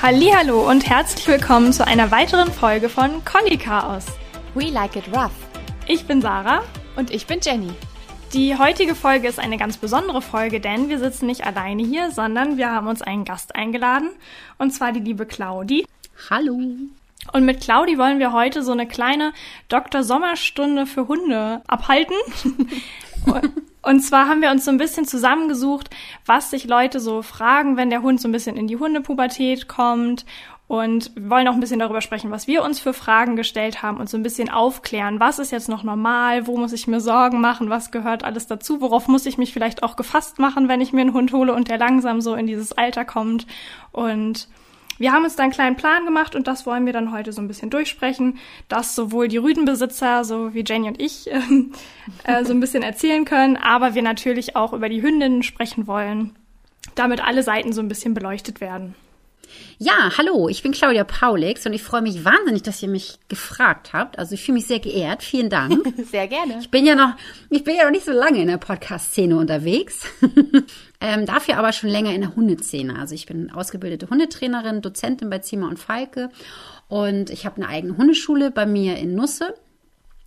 Hallo und herzlich willkommen zu einer weiteren Folge von Conny Chaos. We like it rough. Ich bin Sarah und ich bin Jenny. Die heutige Folge ist eine ganz besondere Folge, denn wir sitzen nicht alleine hier, sondern wir haben uns einen Gast eingeladen und zwar die liebe Claudi. Hallo. Und mit Claudi wollen wir heute so eine kleine Dr. Sommerstunde für Hunde abhalten. Und zwar haben wir uns so ein bisschen zusammengesucht, was sich Leute so fragen, wenn der Hund so ein bisschen in die Hundepubertät kommt. Und wollen auch ein bisschen darüber sprechen, was wir uns für Fragen gestellt haben und so ein bisschen aufklären, was ist jetzt noch normal, wo muss ich mir Sorgen machen, was gehört alles dazu, worauf muss ich mich vielleicht auch gefasst machen, wenn ich mir einen Hund hole und der langsam so in dieses Alter kommt. Und wir haben uns da einen kleinen Plan gemacht und das wollen wir dann heute so ein bisschen durchsprechen, dass sowohl die Rüdenbesitzer, so wie Jenny und ich, äh, äh, so ein bisschen erzählen können, aber wir natürlich auch über die Hündinnen sprechen wollen, damit alle Seiten so ein bisschen beleuchtet werden. Ja, hallo, ich bin Claudia Paulix und ich freue mich wahnsinnig, dass ihr mich gefragt habt. Also ich fühle mich sehr geehrt. Vielen Dank. sehr gerne. Ich bin ja noch, ich bin ja noch nicht so lange in der Podcast-Szene unterwegs. ähm, dafür aber schon länger in der Hundeszene. Also ich bin ausgebildete Hundetrainerin, Dozentin bei Zima und Falke und ich habe eine eigene Hundeschule bei mir in Nusse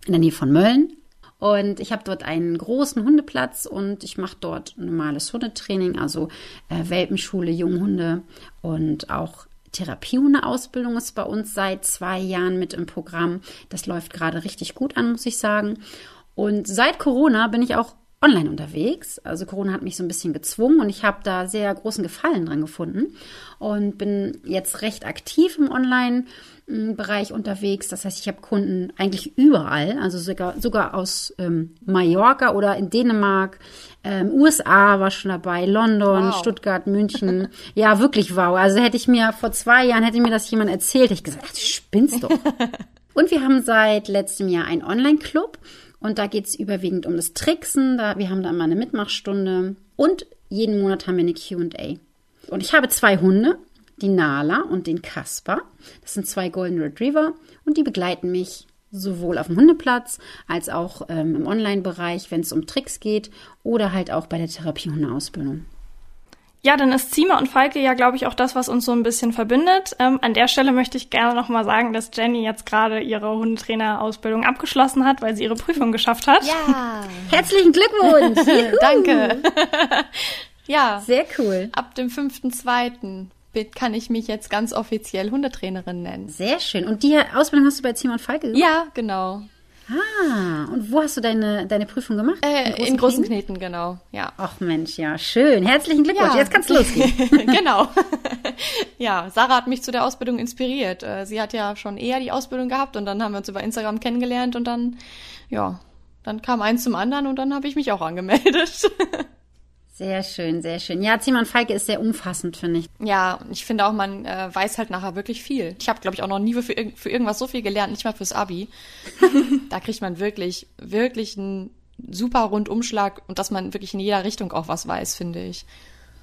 in der Nähe von Mölln. Und ich habe dort einen großen Hundeplatz und ich mache dort normales Hundetraining, also äh, Welpenschule, Junghunde und auch Therapiehundeausbildung ist bei uns seit zwei Jahren mit im Programm. Das läuft gerade richtig gut an, muss ich sagen. Und seit Corona bin ich auch online unterwegs. Also Corona hat mich so ein bisschen gezwungen und ich habe da sehr großen Gefallen dran gefunden und bin jetzt recht aktiv im Online-Bereich unterwegs. Das heißt, ich habe Kunden eigentlich überall, also sogar, sogar aus ähm, Mallorca oder in Dänemark, ähm, USA war schon dabei, London, wow. Stuttgart, München. ja, wirklich wow. Also hätte ich mir vor zwei Jahren, hätte mir das jemand erzählt, hätte ich gesagt, ach, du spinnst doch. und wir haben seit letztem Jahr einen Online-Club und da geht es überwiegend um das Tricksen. Da, wir haben da immer eine Mitmachstunde. Und jeden Monat haben wir eine QA. Und ich habe zwei Hunde, die Nala und den Kasper. Das sind zwei Golden Retriever und die begleiten mich sowohl auf dem Hundeplatz als auch ähm, im Online-Bereich, wenn es um Tricks geht oder halt auch bei der Therapiehundeausbildung. Ja, dann ist Zima und Falke ja, glaube ich, auch das, was uns so ein bisschen verbindet. Ähm, an der Stelle möchte ich gerne nochmal sagen, dass Jenny jetzt gerade ihre Hundetrainerausbildung abgeschlossen hat, weil sie ihre Prüfung geschafft hat. Ja, herzlichen Glückwunsch. Danke. ja, sehr cool. Ab dem 5.2. kann ich mich jetzt ganz offiziell Hundetrainerin nennen. Sehr schön. Und die Ausbildung hast du bei Zima und Falke gemacht? Ja, genau. Ah, und wo hast du deine, deine Prüfung gemacht? Äh, in großen, in großen Kneten? Genau, ja. Ach Mensch, ja, schön. Herzlichen Glückwunsch. Ja. Jetzt kann's losgehen. genau. ja, Sarah hat mich zu der Ausbildung inspiriert. Äh, sie hat ja schon eher die Ausbildung gehabt und dann haben wir uns über Instagram kennengelernt und dann, ja, dann kam eins zum anderen und dann habe ich mich auch angemeldet. Sehr schön, sehr schön. Ja, Ziemann Falke ist sehr umfassend, finde ich. Ja, ich finde auch, man äh, weiß halt nachher wirklich viel. Ich habe, glaube ich, auch noch nie für, für irgendwas so viel gelernt, nicht mal fürs Abi. da kriegt man wirklich, wirklich einen super Rundumschlag und dass man wirklich in jeder Richtung auch was weiß, finde ich.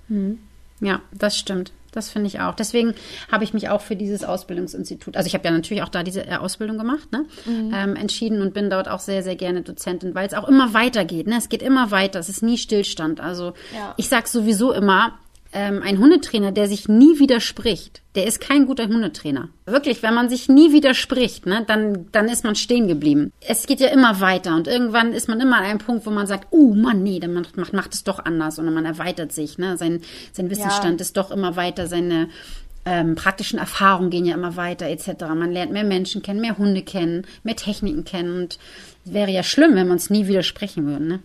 Mhm. Ja, das stimmt. Das finde ich auch. Deswegen habe ich mich auch für dieses Ausbildungsinstitut, also ich habe ja natürlich auch da diese äh, Ausbildung gemacht, ne, mhm. ähm, entschieden und bin dort auch sehr, sehr gerne Dozentin, weil es auch immer weitergeht. Ne? Es geht immer weiter, es ist nie Stillstand. Also ja. ich sage sowieso immer, ähm, ein Hundetrainer, der sich nie widerspricht, der ist kein guter Hundetrainer. Wirklich, wenn man sich nie widerspricht, ne, dann, dann ist man stehen geblieben. Es geht ja immer weiter und irgendwann ist man immer an einem Punkt, wo man sagt, oh Mann, nee, dann macht, macht, macht es doch anders und man erweitert sich. Ne? Sein, sein Wissensstand ja. ist doch immer weiter, seine ähm, praktischen Erfahrungen gehen ja immer weiter etc. Man lernt mehr Menschen kennen, mehr Hunde kennen, mehr Techniken kennen und es wäre ja schlimm, wenn wir uns nie widersprechen würden. Ne?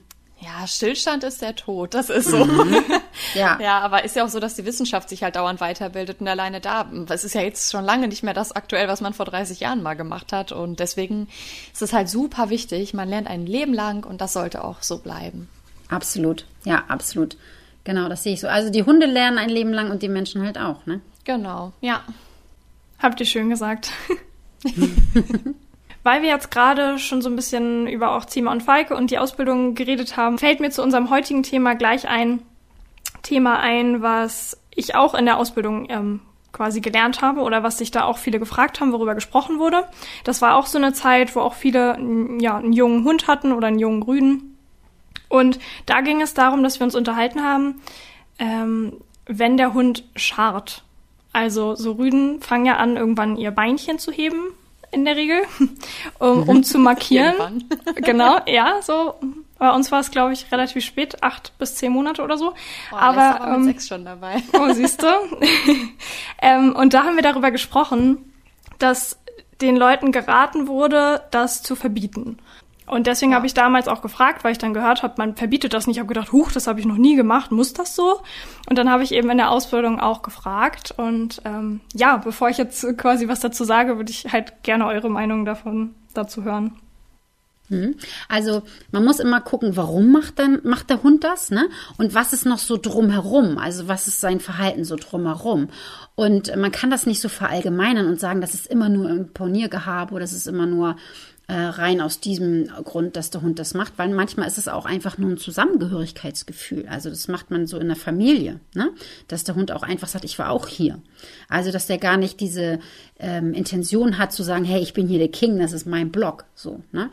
Ja, Stillstand ist der Tod, das ist so. Mhm. Ja. ja, aber ist ja auch so, dass die Wissenschaft sich halt dauernd weiterbildet und alleine da. Es ist ja jetzt schon lange nicht mehr das aktuell, was man vor 30 Jahren mal gemacht hat. Und deswegen ist es halt super wichtig. Man lernt ein Leben lang und das sollte auch so bleiben. Absolut. Ja, absolut. Genau, das sehe ich so. Also die Hunde lernen ein Leben lang und die Menschen halt auch, ne? Genau, ja. Habt ihr schön gesagt. Weil wir jetzt gerade schon so ein bisschen über auch Zima und Falke und die Ausbildung geredet haben, fällt mir zu unserem heutigen Thema gleich ein Thema ein, was ich auch in der Ausbildung ähm, quasi gelernt habe oder was sich da auch viele gefragt haben, worüber gesprochen wurde. Das war auch so eine Zeit, wo auch viele ja, einen jungen Hund hatten oder einen jungen Rüden. Und da ging es darum, dass wir uns unterhalten haben, ähm, wenn der Hund scharrt. Also so Rüden fangen ja an, irgendwann ihr Beinchen zu heben, in der Regel, um, um zu markieren. genau, ja, so. Bei uns war es, glaube ich, relativ spät, acht bis zehn Monate oder so. Oh, aber war ähm, sechs schon dabei. oh, siehst du. ähm, und da haben wir darüber gesprochen, dass den Leuten geraten wurde, das zu verbieten. Und deswegen ja. habe ich damals auch gefragt, weil ich dann gehört habe, man verbietet das nicht. Ich habe gedacht, huch, das habe ich noch nie gemacht, muss das so? Und dann habe ich eben in der Ausbildung auch gefragt. Und ähm, ja, bevor ich jetzt quasi was dazu sage, würde ich halt gerne eure Meinung davon dazu hören. Hm. Also man muss immer gucken, warum macht, dann, macht der Hund das, ne? Und was ist noch so drumherum? Also was ist sein Verhalten so drumherum? Und man kann das nicht so verallgemeinern und sagen, das ist immer nur Imponiergehabe oder das ist immer nur äh, rein aus diesem Grund, dass der Hund das macht, weil manchmal ist es auch einfach nur ein Zusammengehörigkeitsgefühl. Also das macht man so in der Familie, ne? dass der Hund auch einfach sagt, ich war auch hier. Also dass der gar nicht diese ähm, Intention hat zu sagen, hey, ich bin hier der King, das ist mein Block, so. Ne?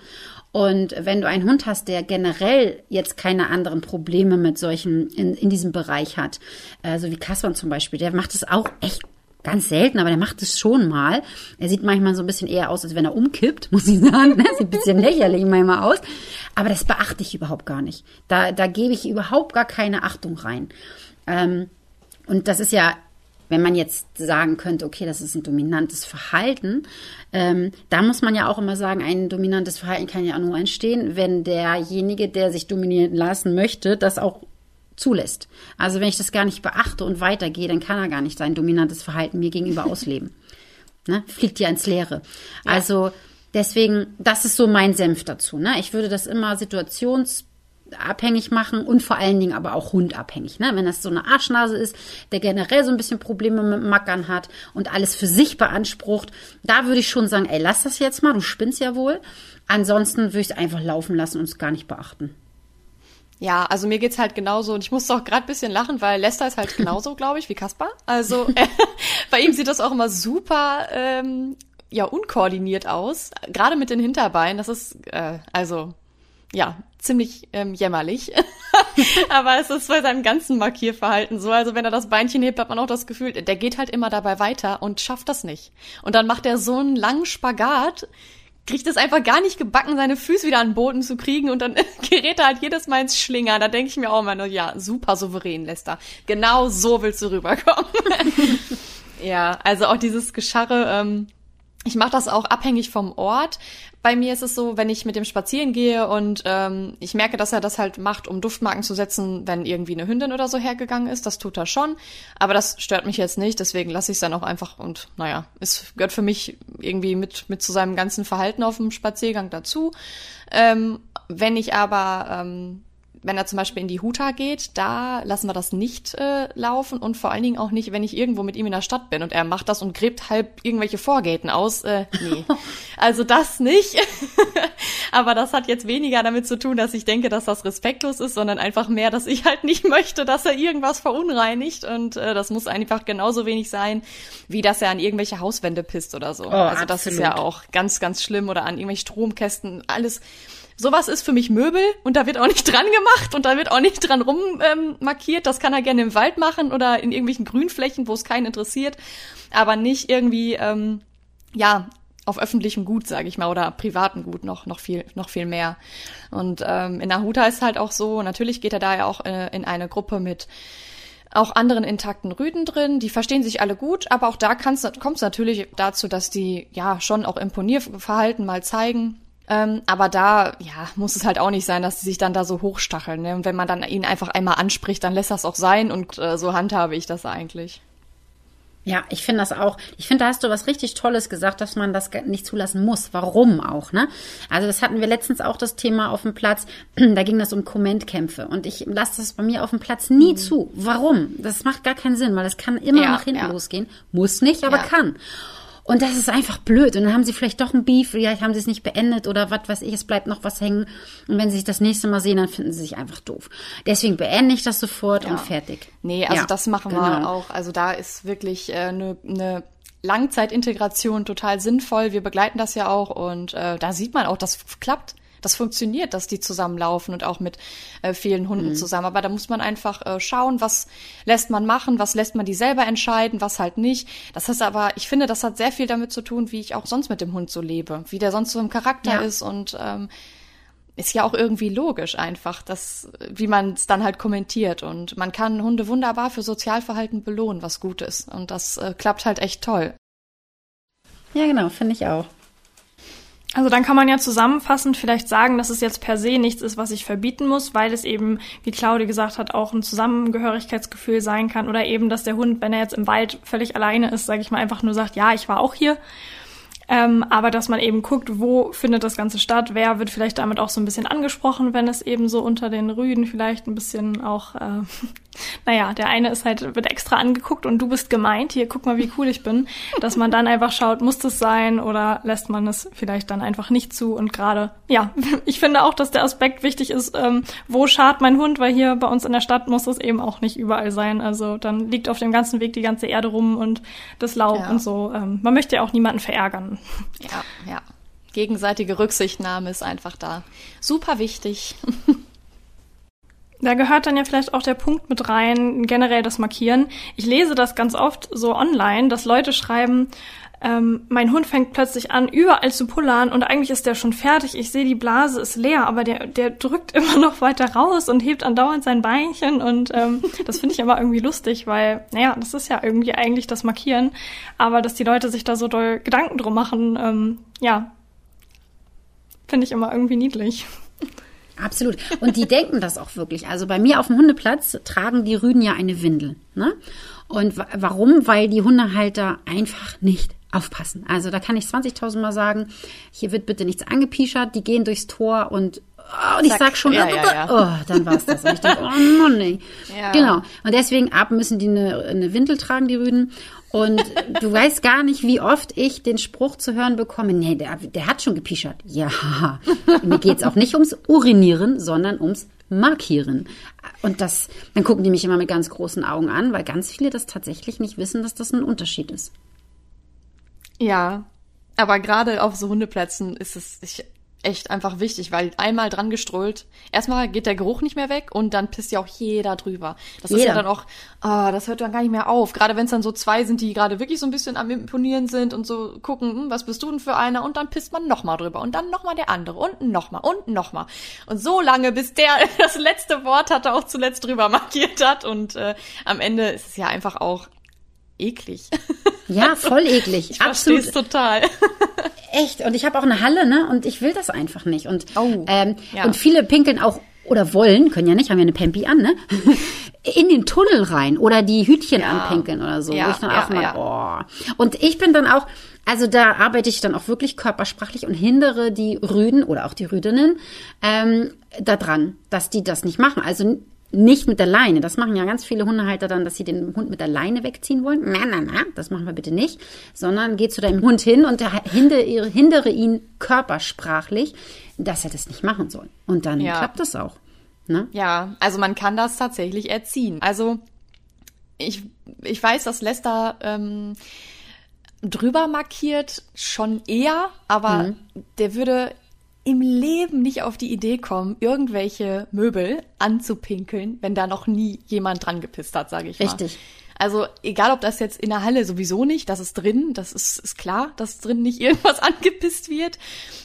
Und wenn du einen Hund hast, der generell jetzt keine anderen Probleme mit solchen in, in diesem Bereich hat, äh, so wie Kasper zum Beispiel, der macht es auch echt Ganz selten, aber der macht es schon mal. Er sieht manchmal so ein bisschen eher aus, als wenn er umkippt, muss ich sagen. Ne? Sieht ein bisschen lächerlich manchmal aus. Aber das beachte ich überhaupt gar nicht. Da, da gebe ich überhaupt gar keine Achtung rein. Ähm, und das ist ja, wenn man jetzt sagen könnte, okay, das ist ein dominantes Verhalten, ähm, da muss man ja auch immer sagen, ein dominantes Verhalten kann ja nur entstehen, wenn derjenige, der sich dominieren lassen möchte, das auch zulässt. Also wenn ich das gar nicht beachte und weitergehe, dann kann er gar nicht sein dominantes Verhalten mir gegenüber ausleben. Ne? Fliegt ja ins Leere. Ja. Also deswegen, das ist so mein Senf dazu. Ne? Ich würde das immer situationsabhängig machen und vor allen Dingen aber auch hundabhängig. Ne? Wenn das so eine Arschnase ist, der generell so ein bisschen Probleme mit Mackern hat und alles für sich beansprucht, da würde ich schon sagen, ey, lass das jetzt mal, du spinnst ja wohl. Ansonsten würde ich es einfach laufen lassen und es gar nicht beachten. Ja, also mir geht's halt genauso und ich musste auch gerade bisschen lachen, weil Lester ist halt genauso, glaube ich, wie Kaspar. Also äh, bei ihm sieht das auch immer super ähm, ja unkoordiniert aus, gerade mit den Hinterbeinen. Das ist äh, also ja ziemlich ähm, jämmerlich. Aber es ist bei seinem ganzen Markierverhalten so. Also wenn er das Beinchen hebt, hat man auch das Gefühl, der geht halt immer dabei weiter und schafft das nicht. Und dann macht er so einen langen Spagat kriegt es einfach gar nicht gebacken, seine Füße wieder an den Boden zu kriegen und dann gerät er halt jedes Mal ins Schlinger. Da denke ich mir auch immer nur, ja, super souverän, Lester. Genau so willst du rüberkommen. ja, also auch dieses Gescharre, ähm, ich mache das auch abhängig vom Ort. Bei mir ist es so, wenn ich mit dem spazieren gehe und ähm, ich merke, dass er das halt macht, um Duftmarken zu setzen, wenn irgendwie eine Hündin oder so hergegangen ist. Das tut er schon. Aber das stört mich jetzt nicht, deswegen lasse ich es dann auch einfach und naja, es gehört für mich irgendwie mit, mit zu seinem ganzen Verhalten auf dem Spaziergang dazu. Ähm, wenn ich aber ähm, wenn er zum Beispiel in die Huta geht, da lassen wir das nicht äh, laufen und vor allen Dingen auch nicht, wenn ich irgendwo mit ihm in der Stadt bin und er macht das und gräbt halb irgendwelche Vorgäten aus. Äh, nee, also das nicht. Aber das hat jetzt weniger damit zu tun, dass ich denke, dass das respektlos ist, sondern einfach mehr, dass ich halt nicht möchte, dass er irgendwas verunreinigt und äh, das muss einfach genauso wenig sein, wie dass er an irgendwelche Hauswände pisst oder so. Oh, also das absolut. ist ja auch ganz, ganz schlimm oder an irgendwelche Stromkästen, alles sowas ist für mich Möbel und da wird auch nicht dran gemacht und da wird auch nicht dran rum ähm. Das kann er gerne im Wald machen oder in irgendwelchen Grünflächen, wo es keinen interessiert, aber nicht irgendwie ähm, ja auf öffentlichem Gut, sage ich mal, oder privaten Gut noch noch viel noch viel mehr. Und ähm, in Nahuta ist halt auch so. Natürlich geht er da ja auch äh, in eine Gruppe mit auch anderen intakten Rüden drin. Die verstehen sich alle gut, aber auch da kommt es natürlich dazu, dass die ja schon auch Imponierverhalten mal zeigen. Ähm, aber da, ja, muss es halt auch nicht sein, dass sie sich dann da so hochstacheln. Ne? Und wenn man dann ihn einfach einmal anspricht, dann lässt das auch sein und äh, so handhabe ich das eigentlich. Ja, ich finde das auch. Ich finde, da hast du was richtig Tolles gesagt, dass man das nicht zulassen muss. Warum auch, ne? Also das hatten wir letztens auch das Thema auf dem Platz. Da ging das um Kommentkämpfe und ich lasse das bei mir auf dem Platz nie mhm. zu. Warum? Das macht gar keinen Sinn, weil das kann immer ja, nach hinten ja. losgehen. Muss nicht, aber ja. kann. Und das ist einfach blöd. Und dann haben sie vielleicht doch ein Beef, vielleicht haben sie es nicht beendet oder was weiß ich, es bleibt noch was hängen. Und wenn sie sich das nächste Mal sehen, dann finden sie sich einfach doof. Deswegen beende ich das sofort ja. und fertig. Nee, also ja, das machen genau. wir auch. Also da ist wirklich eine äh, ne Langzeitintegration total sinnvoll. Wir begleiten das ja auch und äh, da sieht man auch, das klappt das funktioniert, dass die zusammenlaufen und auch mit äh, vielen Hunden mhm. zusammen. Aber da muss man einfach äh, schauen, was lässt man machen, was lässt man die selber entscheiden, was halt nicht. Das heißt aber, ich finde, das hat sehr viel damit zu tun, wie ich auch sonst mit dem Hund so lebe, wie der sonst so im Charakter ja. ist und ähm, ist ja auch irgendwie logisch einfach, dass, wie man es dann halt kommentiert. Und man kann Hunde wunderbar für Sozialverhalten belohnen, was gut ist. Und das äh, klappt halt echt toll. Ja, genau, finde ich auch. Also dann kann man ja zusammenfassend vielleicht sagen, dass es jetzt per se nichts ist, was ich verbieten muss, weil es eben, wie Claudia gesagt hat, auch ein Zusammengehörigkeitsgefühl sein kann oder eben, dass der Hund, wenn er jetzt im Wald völlig alleine ist, sage ich mal, einfach nur sagt, ja, ich war auch hier. Ähm, aber dass man eben guckt, wo findet das Ganze statt, wer wird vielleicht damit auch so ein bisschen angesprochen, wenn es eben so unter den Rüden vielleicht ein bisschen auch, äh, naja, der eine ist halt, wird extra angeguckt und du bist gemeint, hier guck mal, wie cool ich bin, dass man dann einfach schaut, muss das sein oder lässt man es vielleicht dann einfach nicht zu und gerade, ja, ich finde auch, dass der Aspekt wichtig ist, ähm, wo schart mein Hund, weil hier bei uns in der Stadt muss es eben auch nicht überall sein, also dann liegt auf dem ganzen Weg die ganze Erde rum und das Laub ja. und so. Ähm, man möchte ja auch niemanden verärgern. Ja, ja. Gegenseitige Rücksichtnahme ist einfach da. Super wichtig. Da gehört dann ja vielleicht auch der Punkt mit rein, generell das Markieren. Ich lese das ganz oft so online, dass Leute schreiben, ähm, mein Hund fängt plötzlich an, überall zu pullern und eigentlich ist der schon fertig. Ich sehe, die Blase ist leer, aber der, der drückt immer noch weiter raus und hebt andauernd sein Beinchen und ähm, das finde ich immer irgendwie lustig, weil, naja, das ist ja irgendwie eigentlich das Markieren, aber dass die Leute sich da so doll Gedanken drum machen, ähm, ja, finde ich immer irgendwie niedlich. Absolut. Und die denken das auch wirklich. Also bei mir auf dem Hundeplatz tragen die Rüden ja eine Windel. Ne? Und warum? Weil die Hundehalter einfach nicht aufpassen. Also da kann ich 20.000 Mal sagen, hier wird bitte nichts angepischert, die gehen durchs Tor und Oh, und ich sag schon, ja, ja, ja. oh, dann war's das. Und ich denke, oh Mann. Ja. Genau. Und deswegen ab müssen die eine, eine Windel tragen, die Rüden. Und du weißt gar nicht, wie oft ich den Spruch zu hören bekomme, nee, der, der hat schon gepischert. Ja, mir geht's auch nicht ums Urinieren, sondern ums Markieren. Und das, dann gucken die mich immer mit ganz großen Augen an, weil ganz viele das tatsächlich nicht wissen, dass das ein Unterschied ist. Ja, aber gerade auf so Hundeplätzen ist es ich, echt einfach wichtig, weil einmal dran gestrollt, erstmal geht der Geruch nicht mehr weg und dann pisst ja auch jeder drüber. Das jeder. ist ja dann auch, ah, das hört dann gar nicht mehr auf. Gerade wenn es dann so zwei sind, die gerade wirklich so ein bisschen am Imponieren sind und so gucken, hm, was bist du denn für einer? Und dann pisst man nochmal drüber und dann nochmal der andere und nochmal und nochmal. Und so lange, bis der das letzte Wort hatte, auch zuletzt drüber markiert hat und äh, am Ende ist es ja einfach auch eklig. Ja, voll eklig. Ich Absolut. total. Echt. Und ich habe auch eine Halle, ne? Und ich will das einfach nicht. Und, oh, ähm, ja. und viele pinkeln auch oder wollen, können ja nicht, haben ja eine Pempi an, ne? In den Tunnel rein oder die Hütchen ja. anpinkeln oder so. Ja, ich dann auch mal, oh. Und ich bin dann auch, also da arbeite ich dann auch wirklich körpersprachlich und hindere die Rüden oder auch die Rüdinnen ähm, daran, dass die das nicht machen. Also nicht mit der Leine. Das machen ja ganz viele Hundehalter dann, dass sie den Hund mit der Leine wegziehen wollen. Na, na, na, das machen wir bitte nicht. Sondern geh zu deinem Hund hin und hindere, hindere ihn körpersprachlich, dass er das nicht machen soll. Und dann ja. klappt das auch. Ne? Ja, also man kann das tatsächlich erziehen. Also ich, ich weiß, dass Lester ähm, drüber markiert schon eher, aber mhm. der würde im Leben nicht auf die Idee kommen, irgendwelche Möbel anzupinkeln, wenn da noch nie jemand dran gepisst hat, sage ich mal. Richtig. Also egal, ob das jetzt in der Halle sowieso nicht, das ist drin, das ist, ist klar, dass drin nicht irgendwas angepisst wird.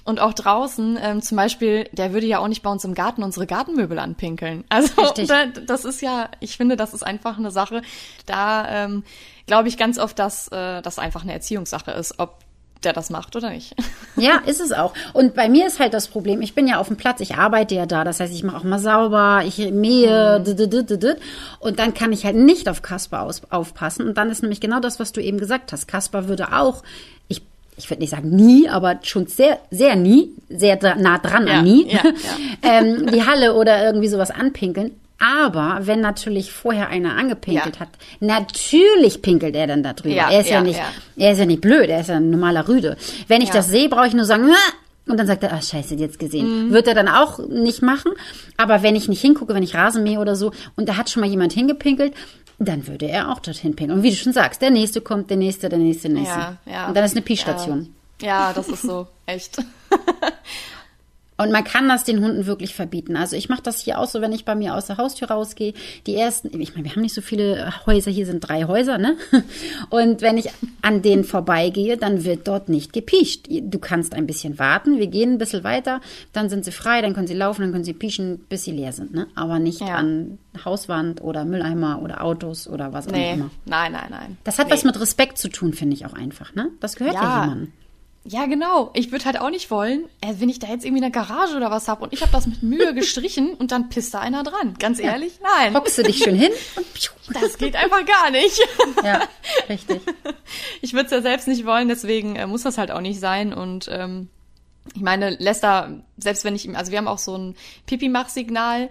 Und auch draußen, ähm, zum Beispiel, der würde ja auch nicht bei uns im Garten unsere Gartenmöbel anpinkeln. Also da, das ist ja, ich finde, das ist einfach eine Sache. Da ähm, glaube ich ganz oft, dass äh, das einfach eine Erziehungssache ist, ob der das macht oder nicht. Ja, ist es auch. Und bei mir ist halt das Problem, ich bin ja auf dem Platz, ich arbeite ja da, das heißt, ich mache auch mal sauber, ich mähe, mhm. und dann kann ich halt nicht auf Kasper aufpassen. Und dann ist nämlich genau das, was du eben gesagt hast. Kasper würde auch, ich ich würde nicht sagen nie, aber schon sehr, sehr nie, sehr nah dran ja, an nie, ja, ja. ähm, die Halle oder irgendwie sowas anpinkeln. Aber wenn natürlich vorher einer angepinkelt ja. hat, natürlich pinkelt er dann da drüber. Ja, er ist ja, ja nicht, er ist ja nicht blöd, er ist ja ein normaler Rüde. Wenn ich das sehe, brauche ich nur sagen, und dann sagt er, ach scheiße, jetzt gesehen. Mhm. Wird er dann auch nicht machen. Aber wenn ich nicht hingucke, wenn ich Rasen mähe oder so, und da hat schon mal jemand hingepinkelt, dann würde er auch dorthin pinkeln. Und wie du schon sagst, der nächste kommt, der nächste, der nächste, der nächste. Ja, ja. Und dann ist eine Pi-Station. Ja. ja, das ist so, echt. Und man kann das den Hunden wirklich verbieten. Also ich mache das hier auch so, wenn ich bei mir aus der Haustür rausgehe. Die ersten, ich meine, wir haben nicht so viele Häuser, hier sind drei Häuser, ne? Und wenn ich an denen vorbeigehe, dann wird dort nicht gepiescht. Du kannst ein bisschen warten, wir gehen ein bisschen weiter, dann sind sie frei, dann können sie laufen, dann können sie pieschen, bis sie leer sind, ne? Aber nicht ja. an Hauswand oder Mülleimer oder Autos oder was nee. auch immer. Nein, nein, nein. Das hat nee. was mit Respekt zu tun, finde ich auch einfach, ne? Das gehört ja, ja jemandem. Ja, genau. Ich würde halt auch nicht wollen, äh, wenn ich da jetzt irgendwie eine Garage oder was hab und ich habe das mit Mühe gestrichen und dann pisst da einer dran. Ganz ehrlich, ja. nein. Hockst du dich schön hin und piu. Das geht einfach gar nicht. Ja, richtig. Ich würde es ja selbst nicht wollen, deswegen äh, muss das halt auch nicht sein und ähm, ich meine, Lester, selbst wenn ich ihm, also wir haben auch so ein Pipi-Mach-Signal,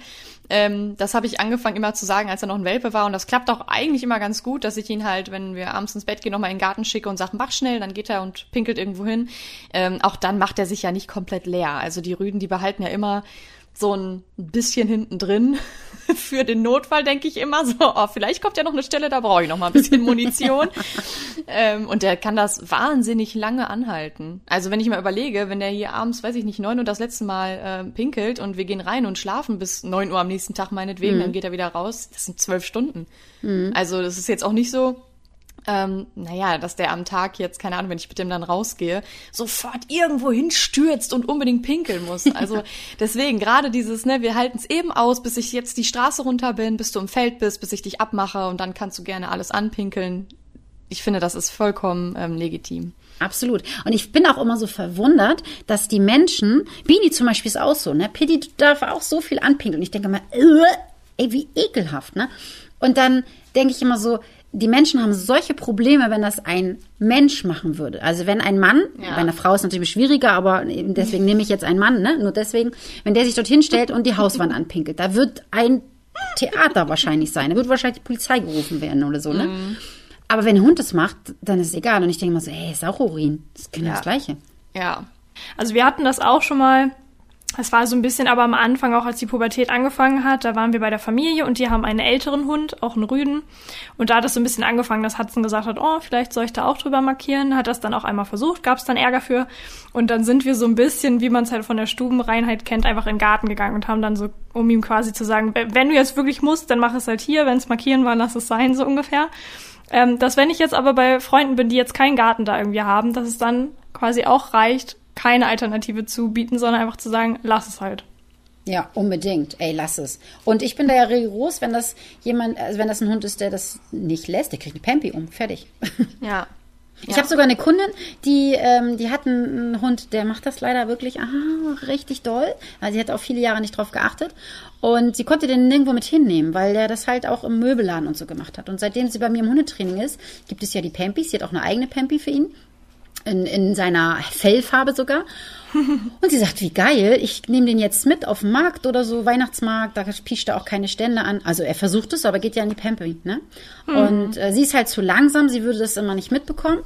ähm, das habe ich angefangen immer zu sagen, als er noch ein Welpe war und das klappt auch eigentlich immer ganz gut, dass ich ihn halt, wenn wir abends ins Bett gehen, nochmal in den Garten schicke und sage, mach schnell, dann geht er und pinkelt irgendwo hin. Ähm, auch dann macht er sich ja nicht komplett leer. Also die Rüden, die behalten ja immer so ein bisschen hinten drin für den Notfall, denke ich immer so, oh, vielleicht kommt ja noch eine Stelle, da brauche ich noch mal ein bisschen Munition. ähm, und der kann das wahnsinnig lange anhalten. Also wenn ich mal überlege, wenn der hier abends, weiß ich nicht, neun Uhr das letzte Mal äh, pinkelt und wir gehen rein und schlafen bis neun Uhr am nächsten Tag meinetwegen, mhm. dann geht er wieder raus, das sind zwölf Stunden. Mhm. Also das ist jetzt auch nicht so, ähm, naja, dass der am Tag jetzt, keine Ahnung, wenn ich mit dem dann rausgehe, sofort irgendwo hinstürzt und unbedingt pinkeln muss. Also deswegen, gerade dieses, ne, wir halten es eben aus, bis ich jetzt die Straße runter bin, bis du im Feld bist, bis ich dich abmache und dann kannst du gerne alles anpinkeln. Ich finde, das ist vollkommen ähm, legitim. Absolut. Und ich bin auch immer so verwundert, dass die Menschen, Bini zum Beispiel ist auch so, ne? Pitti darf auch so viel anpinkeln. Ich denke mal, äh, ey, wie ekelhaft, ne? Und dann denke ich immer so, die Menschen haben solche Probleme, wenn das ein Mensch machen würde. Also wenn ein Mann, ja. bei einer Frau ist natürlich schwieriger, aber deswegen nehme ich jetzt einen Mann, ne? Nur deswegen, wenn der sich dorthin stellt und die Hauswand anpinkelt, da wird ein Theater wahrscheinlich sein. Da wird wahrscheinlich die Polizei gerufen werden oder so, ne? Mhm. Aber wenn ein Hund das macht, dann ist es egal. Und ich denke mal so, ey, ist auch Urin. Das ist genau ja. das Gleiche. Ja. Also wir hatten das auch schon mal es war so ein bisschen aber am Anfang, auch als die Pubertät angefangen hat, da waren wir bei der Familie und die haben einen älteren Hund, auch einen Rüden. Und da hat es so ein bisschen angefangen, dass Hudson gesagt hat, oh, vielleicht soll ich da auch drüber markieren. Hat das dann auch einmal versucht, gab es dann Ärger für. Und dann sind wir so ein bisschen, wie man es halt von der Stubenreinheit kennt, einfach in den Garten gegangen und haben dann so, um ihm quasi zu sagen, wenn du jetzt wirklich musst, dann mach es halt hier. Wenn es markieren war, lass es sein, so ungefähr. Ähm, dass wenn ich jetzt aber bei Freunden bin, die jetzt keinen Garten da irgendwie haben, dass es dann quasi auch reicht, keine Alternative zu bieten, sondern einfach zu sagen, lass es halt. Ja, unbedingt. Ey, lass es. Und ich bin da ja rigoros, wenn das jemand, also wenn das ein Hund ist, der das nicht lässt, der kriegt eine Pampi um. Fertig. Ja. Ich ja. habe sogar eine Kundin, die, ähm, die hat einen Hund, der macht das leider wirklich ah, richtig doll. Also sie hat auch viele Jahre nicht drauf geachtet. Und sie konnte den nirgendwo mit hinnehmen, weil der das halt auch im Möbelladen und so gemacht hat. Und seitdem sie bei mir im Hundetraining ist, gibt es ja die Pampis. Sie hat auch eine eigene Pampi für ihn in, in seiner Fellfarbe sogar. Und sie sagt, wie geil, ich nehme den jetzt mit auf den Markt oder so, Weihnachtsmarkt, da pischt er auch keine Stände an. Also er versucht es, aber geht ja in die Pampery, ne? Mhm. Und äh, sie ist halt zu langsam, sie würde das immer nicht mitbekommen.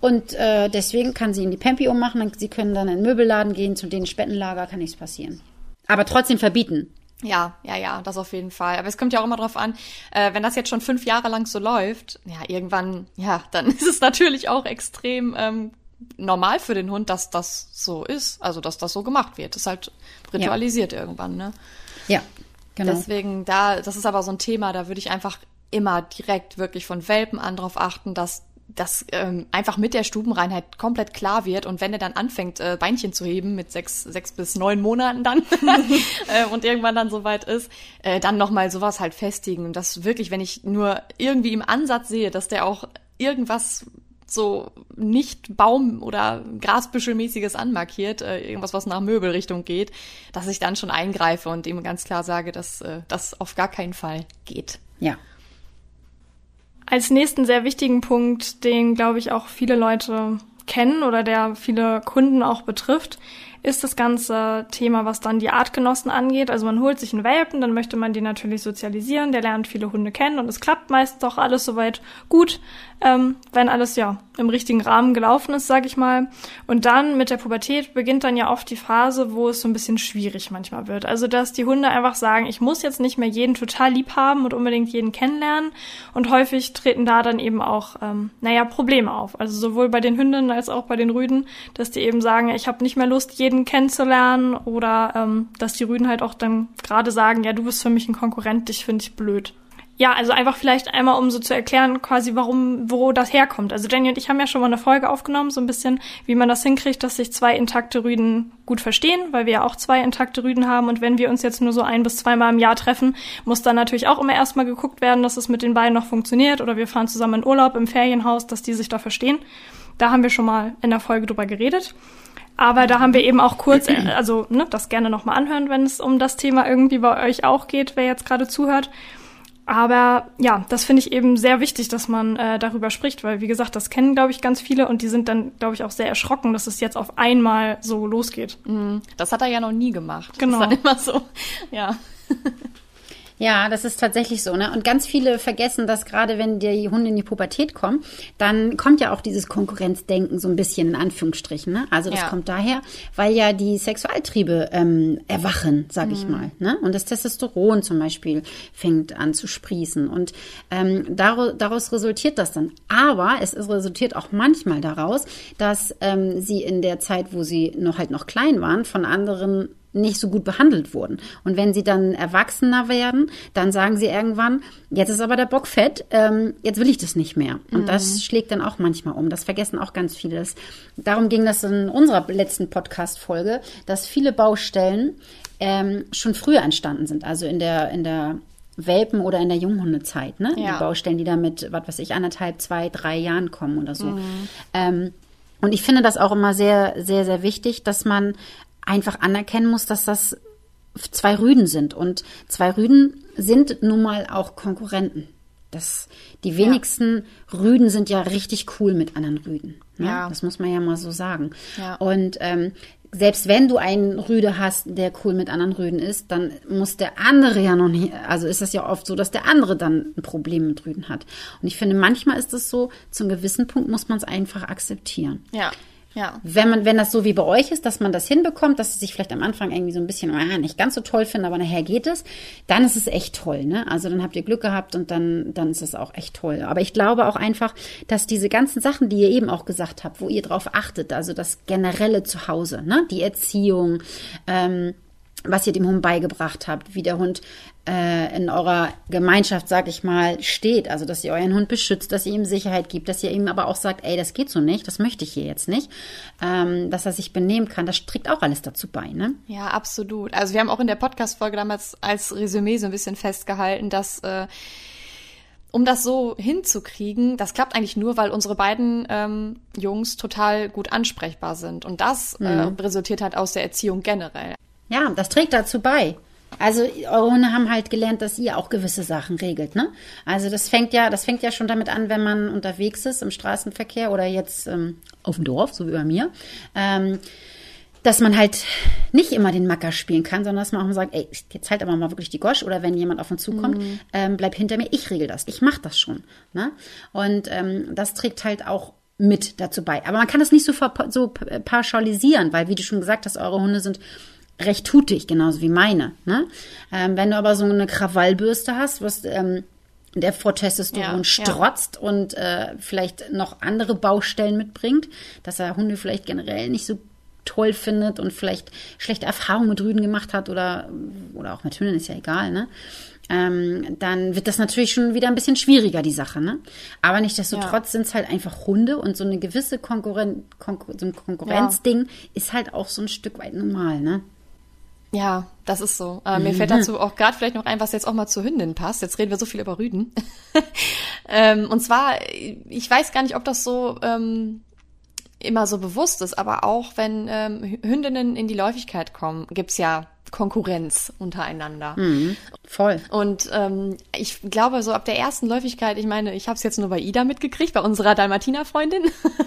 Und äh, deswegen kann sie in die Pampi ummachen, sie können dann in den Möbelladen gehen, zu den Spettenlager kann nichts passieren. Aber trotzdem verbieten. Ja, ja, ja, das auf jeden Fall. Aber es kommt ja auch immer drauf an, äh, wenn das jetzt schon fünf Jahre lang so läuft, ja, irgendwann, ja, dann ist es natürlich auch extrem ähm, normal für den Hund, dass das so ist, also dass das so gemacht wird. Das ist halt ritualisiert ja. irgendwann, ne? Ja, genau. Deswegen da, das ist aber so ein Thema, da würde ich einfach immer direkt wirklich von Welpen an drauf achten, dass das ähm, einfach mit der Stubenreinheit komplett klar wird und wenn er dann anfängt, äh, Beinchen zu heben mit sechs, sechs bis neun Monaten dann äh, und irgendwann dann soweit ist, äh, dann nochmal sowas halt festigen und das wirklich, wenn ich nur irgendwie im Ansatz sehe, dass der auch irgendwas so nicht Baum- oder Grasbüschelmäßiges anmarkiert, äh, irgendwas, was nach Möbelrichtung geht, dass ich dann schon eingreife und ihm ganz klar sage, dass äh, das auf gar keinen Fall geht. Ja. Als nächsten sehr wichtigen Punkt, den, glaube ich, auch viele Leute kennen oder der viele Kunden auch betrifft, ist das ganze Thema, was dann die Artgenossen angeht. Also man holt sich einen Welpen, dann möchte man den natürlich sozialisieren, der lernt viele Hunde kennen und es klappt meist doch alles soweit gut, ähm, wenn alles ja im richtigen Rahmen gelaufen ist, sag ich mal. Und dann mit der Pubertät beginnt dann ja oft die Phase, wo es so ein bisschen schwierig manchmal wird. Also dass die Hunde einfach sagen, ich muss jetzt nicht mehr jeden total lieb haben und unbedingt jeden kennenlernen. Und häufig treten da dann eben auch, ähm, naja, Probleme auf. Also sowohl bei den Hündinnen als auch bei den Rüden, dass die eben sagen, ich habe nicht mehr Lust, jeden kennenzulernen oder ähm, dass die Rüden halt auch dann gerade sagen, ja, du bist für mich ein Konkurrent, dich finde ich blöd. Ja, also einfach vielleicht einmal, um so zu erklären, quasi warum, wo das herkommt. Also Jenny und ich haben ja schon mal eine Folge aufgenommen, so ein bisschen, wie man das hinkriegt, dass sich zwei intakte Rüden gut verstehen, weil wir ja auch zwei intakte Rüden haben. Und wenn wir uns jetzt nur so ein bis zweimal im Jahr treffen, muss dann natürlich auch immer erstmal geguckt werden, dass es mit den beiden noch funktioniert. Oder wir fahren zusammen in Urlaub im Ferienhaus, dass die sich da verstehen. Da haben wir schon mal in der Folge drüber geredet. Aber da haben wir eben auch kurz, also ne, das gerne nochmal anhören, wenn es um das Thema irgendwie bei euch auch geht, wer jetzt gerade zuhört. Aber ja, das finde ich eben sehr wichtig, dass man äh, darüber spricht, weil wie gesagt, das kennen, glaube ich, ganz viele und die sind dann, glaube ich, auch sehr erschrocken, dass es jetzt auf einmal so losgeht. Mhm. Das hat er ja noch nie gemacht. Genau. Das ist dann immer so, ja. Ja, das ist tatsächlich so, ne? Und ganz viele vergessen, dass gerade wenn die Hunde in die Pubertät kommen, dann kommt ja auch dieses Konkurrenzdenken so ein bisschen in Anführungsstrichen, ne? Also das ja. kommt daher, weil ja die Sexualtriebe ähm, erwachen, sag mhm. ich mal, ne? Und das Testosteron zum Beispiel fängt an zu sprießen und ähm, daraus, daraus resultiert das dann. Aber es resultiert auch manchmal daraus, dass ähm, sie in der Zeit, wo sie noch halt noch klein waren, von anderen nicht so gut behandelt wurden. Und wenn sie dann erwachsener werden, dann sagen sie irgendwann, jetzt ist aber der Bock fett, ähm, jetzt will ich das nicht mehr. Und mhm. das schlägt dann auch manchmal um. Das vergessen auch ganz viele. Das, darum ging das in unserer letzten Podcast-Folge, dass viele Baustellen ähm, schon früher entstanden sind. Also in der, in der Welpen- oder in der Junghundezeit. Ne? Ja. Die Baustellen, die da mit, was weiß ich, anderthalb, zwei, drei Jahren kommen oder so. Mhm. Ähm, und ich finde das auch immer sehr, sehr, sehr wichtig, dass man einfach anerkennen muss, dass das zwei Rüden sind. Und zwei Rüden sind nun mal auch Konkurrenten. Das, die wenigsten ja. Rüden sind ja richtig cool mit anderen Rüden. Ne? Ja. Das muss man ja mal so sagen. Ja. Und ähm, selbst wenn du einen Rüde hast, der cool mit anderen Rüden ist, dann muss der andere ja noch nicht, also ist das ja oft so, dass der andere dann ein Problem mit Rüden hat. Und ich finde, manchmal ist es so, zum gewissen Punkt muss man es einfach akzeptieren. Ja. Ja. Wenn man, wenn das so wie bei euch ist, dass man das hinbekommt, dass sie sich vielleicht am Anfang irgendwie so ein bisschen ah, nicht ganz so toll finden, aber nachher geht es, dann ist es echt toll, ne? Also dann habt ihr Glück gehabt und dann, dann ist es auch echt toll. Aber ich glaube auch einfach, dass diese ganzen Sachen, die ihr eben auch gesagt habt, wo ihr drauf achtet, also das generelle Zuhause, ne? Die Erziehung, ähm, was ihr dem Hund beigebracht habt, wie der Hund äh, in eurer Gemeinschaft, sag ich mal, steht. Also, dass ihr euren Hund beschützt, dass ihr ihm Sicherheit gibt, dass ihr ihm aber auch sagt, ey, das geht so nicht, das möchte ich hier jetzt nicht, ähm, dass er sich benehmen kann. Das trägt auch alles dazu bei, ne? Ja, absolut. Also, wir haben auch in der Podcast-Folge damals als Resümee so ein bisschen festgehalten, dass äh, um das so hinzukriegen, das klappt eigentlich nur, weil unsere beiden ähm, Jungs total gut ansprechbar sind. Und das äh, mhm. äh, resultiert halt aus der Erziehung generell. Ja, das trägt dazu bei. Also eure Hunde haben halt gelernt, dass ihr auch gewisse Sachen regelt, ne? Also das fängt ja, das fängt ja schon damit an, wenn man unterwegs ist im Straßenverkehr oder jetzt ähm, auf dem Dorf, so wie bei mir. Ähm, dass man halt nicht immer den Macker spielen kann, sondern dass man auch mal sagt, ey, jetzt halt aber mal wirklich die Gosch oder wenn jemand auf uns zukommt, mhm. ähm, bleib hinter mir, ich regel das, ich mach das schon. Ne? Und ähm, das trägt halt auch mit dazu bei. Aber man kann das nicht so, so pauschalisieren, weil, wie du schon gesagt hast, eure Hunde sind recht tutig, genauso wie meine. Ne? Ähm, wenn du aber so eine Krawallbürste hast, was ähm, der vor Testosteron ja, strotzt ja. und äh, vielleicht noch andere Baustellen mitbringt, dass er Hunde vielleicht generell nicht so toll findet und vielleicht schlechte Erfahrungen mit Rüden gemacht hat oder, oder auch mit Hühnern, ist ja egal, ne? Ähm, dann wird das natürlich schon wieder ein bisschen schwieriger, die Sache, ne? Aber nichtsdestotrotz ja. sind es halt einfach Hunde und so eine gewisse Konkurren Konkur so ein Konkurrenzding ist halt auch so ein Stück weit normal, ne? Ja, das ist so. Äh, mir fällt dazu auch gerade vielleicht noch ein, was jetzt auch mal zur Hündin passt. Jetzt reden wir so viel über Rüden. ähm, und zwar, ich weiß gar nicht, ob das so ähm, immer so bewusst ist, aber auch wenn ähm, Hündinnen in die Läufigkeit kommen, gibt's ja Konkurrenz untereinander. Mhm, voll. Und ähm, ich glaube, so ab der ersten Läufigkeit, ich meine, ich habe es jetzt nur bei Ida mitgekriegt, bei unserer Dalmatiner-Freundin.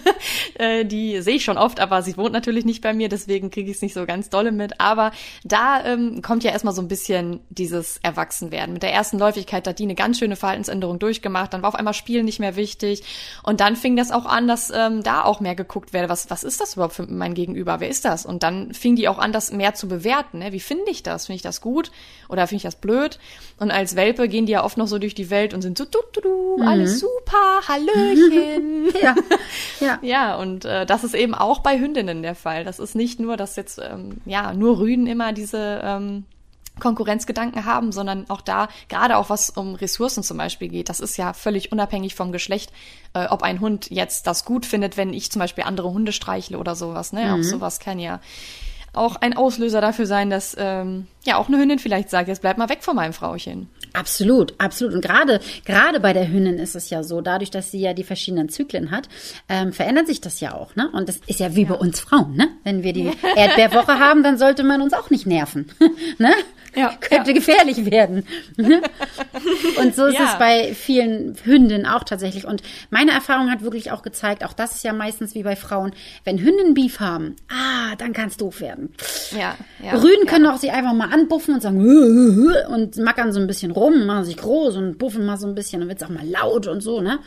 äh, die sehe ich schon oft, aber sie wohnt natürlich nicht bei mir, deswegen kriege ich es nicht so ganz dolle mit. Aber da ähm, kommt ja erstmal so ein bisschen dieses Erwachsenwerden. Mit der ersten Läufigkeit hat die eine ganz schöne Verhaltensänderung durchgemacht. Dann war auf einmal Spielen nicht mehr wichtig. Und dann fing das auch an, dass ähm, da auch mehr geguckt werde, was, was ist das überhaupt für mein Gegenüber? Wer ist das? Und dann fing die auch an, das mehr zu bewerten. Ne? Wie finde ich das? Finde ich das gut oder finde ich das blöd? Und als Welpe gehen die ja oft noch so durch die Welt und sind so, du, du, du, mhm. alles super, Hallöchen. ja, ja. ja, und äh, das ist eben auch bei Hündinnen der Fall. Das ist nicht nur, dass jetzt, ähm, ja, nur Rüden immer diese ähm, Konkurrenzgedanken haben, sondern auch da, gerade auch was um Ressourcen zum Beispiel geht, das ist ja völlig unabhängig vom Geschlecht, äh, ob ein Hund jetzt das gut findet, wenn ich zum Beispiel andere Hunde streichle oder sowas, ne? Mhm. Auch sowas kann ja auch ein Auslöser dafür sein, dass ähm, ja auch eine Hündin vielleicht sagt, jetzt bleib mal weg von meinem Frauchen. Absolut, absolut. Und gerade gerade bei der Hündin ist es ja so, dadurch, dass sie ja die verschiedenen Zyklen hat, ähm, verändert sich das ja auch. Ne? Und das ist ja wie ja. bei uns Frauen. Ne? Wenn wir die Erdbeerwoche haben, dann sollte man uns auch nicht nerven. ne? Ja, Könnte ja. gefährlich werden. Und so ist ja. es bei vielen Hündinnen auch tatsächlich. Und meine Erfahrung hat wirklich auch gezeigt, auch das ist ja meistens wie bei Frauen, wenn Hündinnen Beef haben, ah, dann kann es doof werden. Ja, ja, Rüden können auch sich einfach mal anbuffen und sagen und mackern so ein bisschen rum rum, machen sich groß und buffen mal so ein bisschen, dann wird es auch mal laut und so, ne?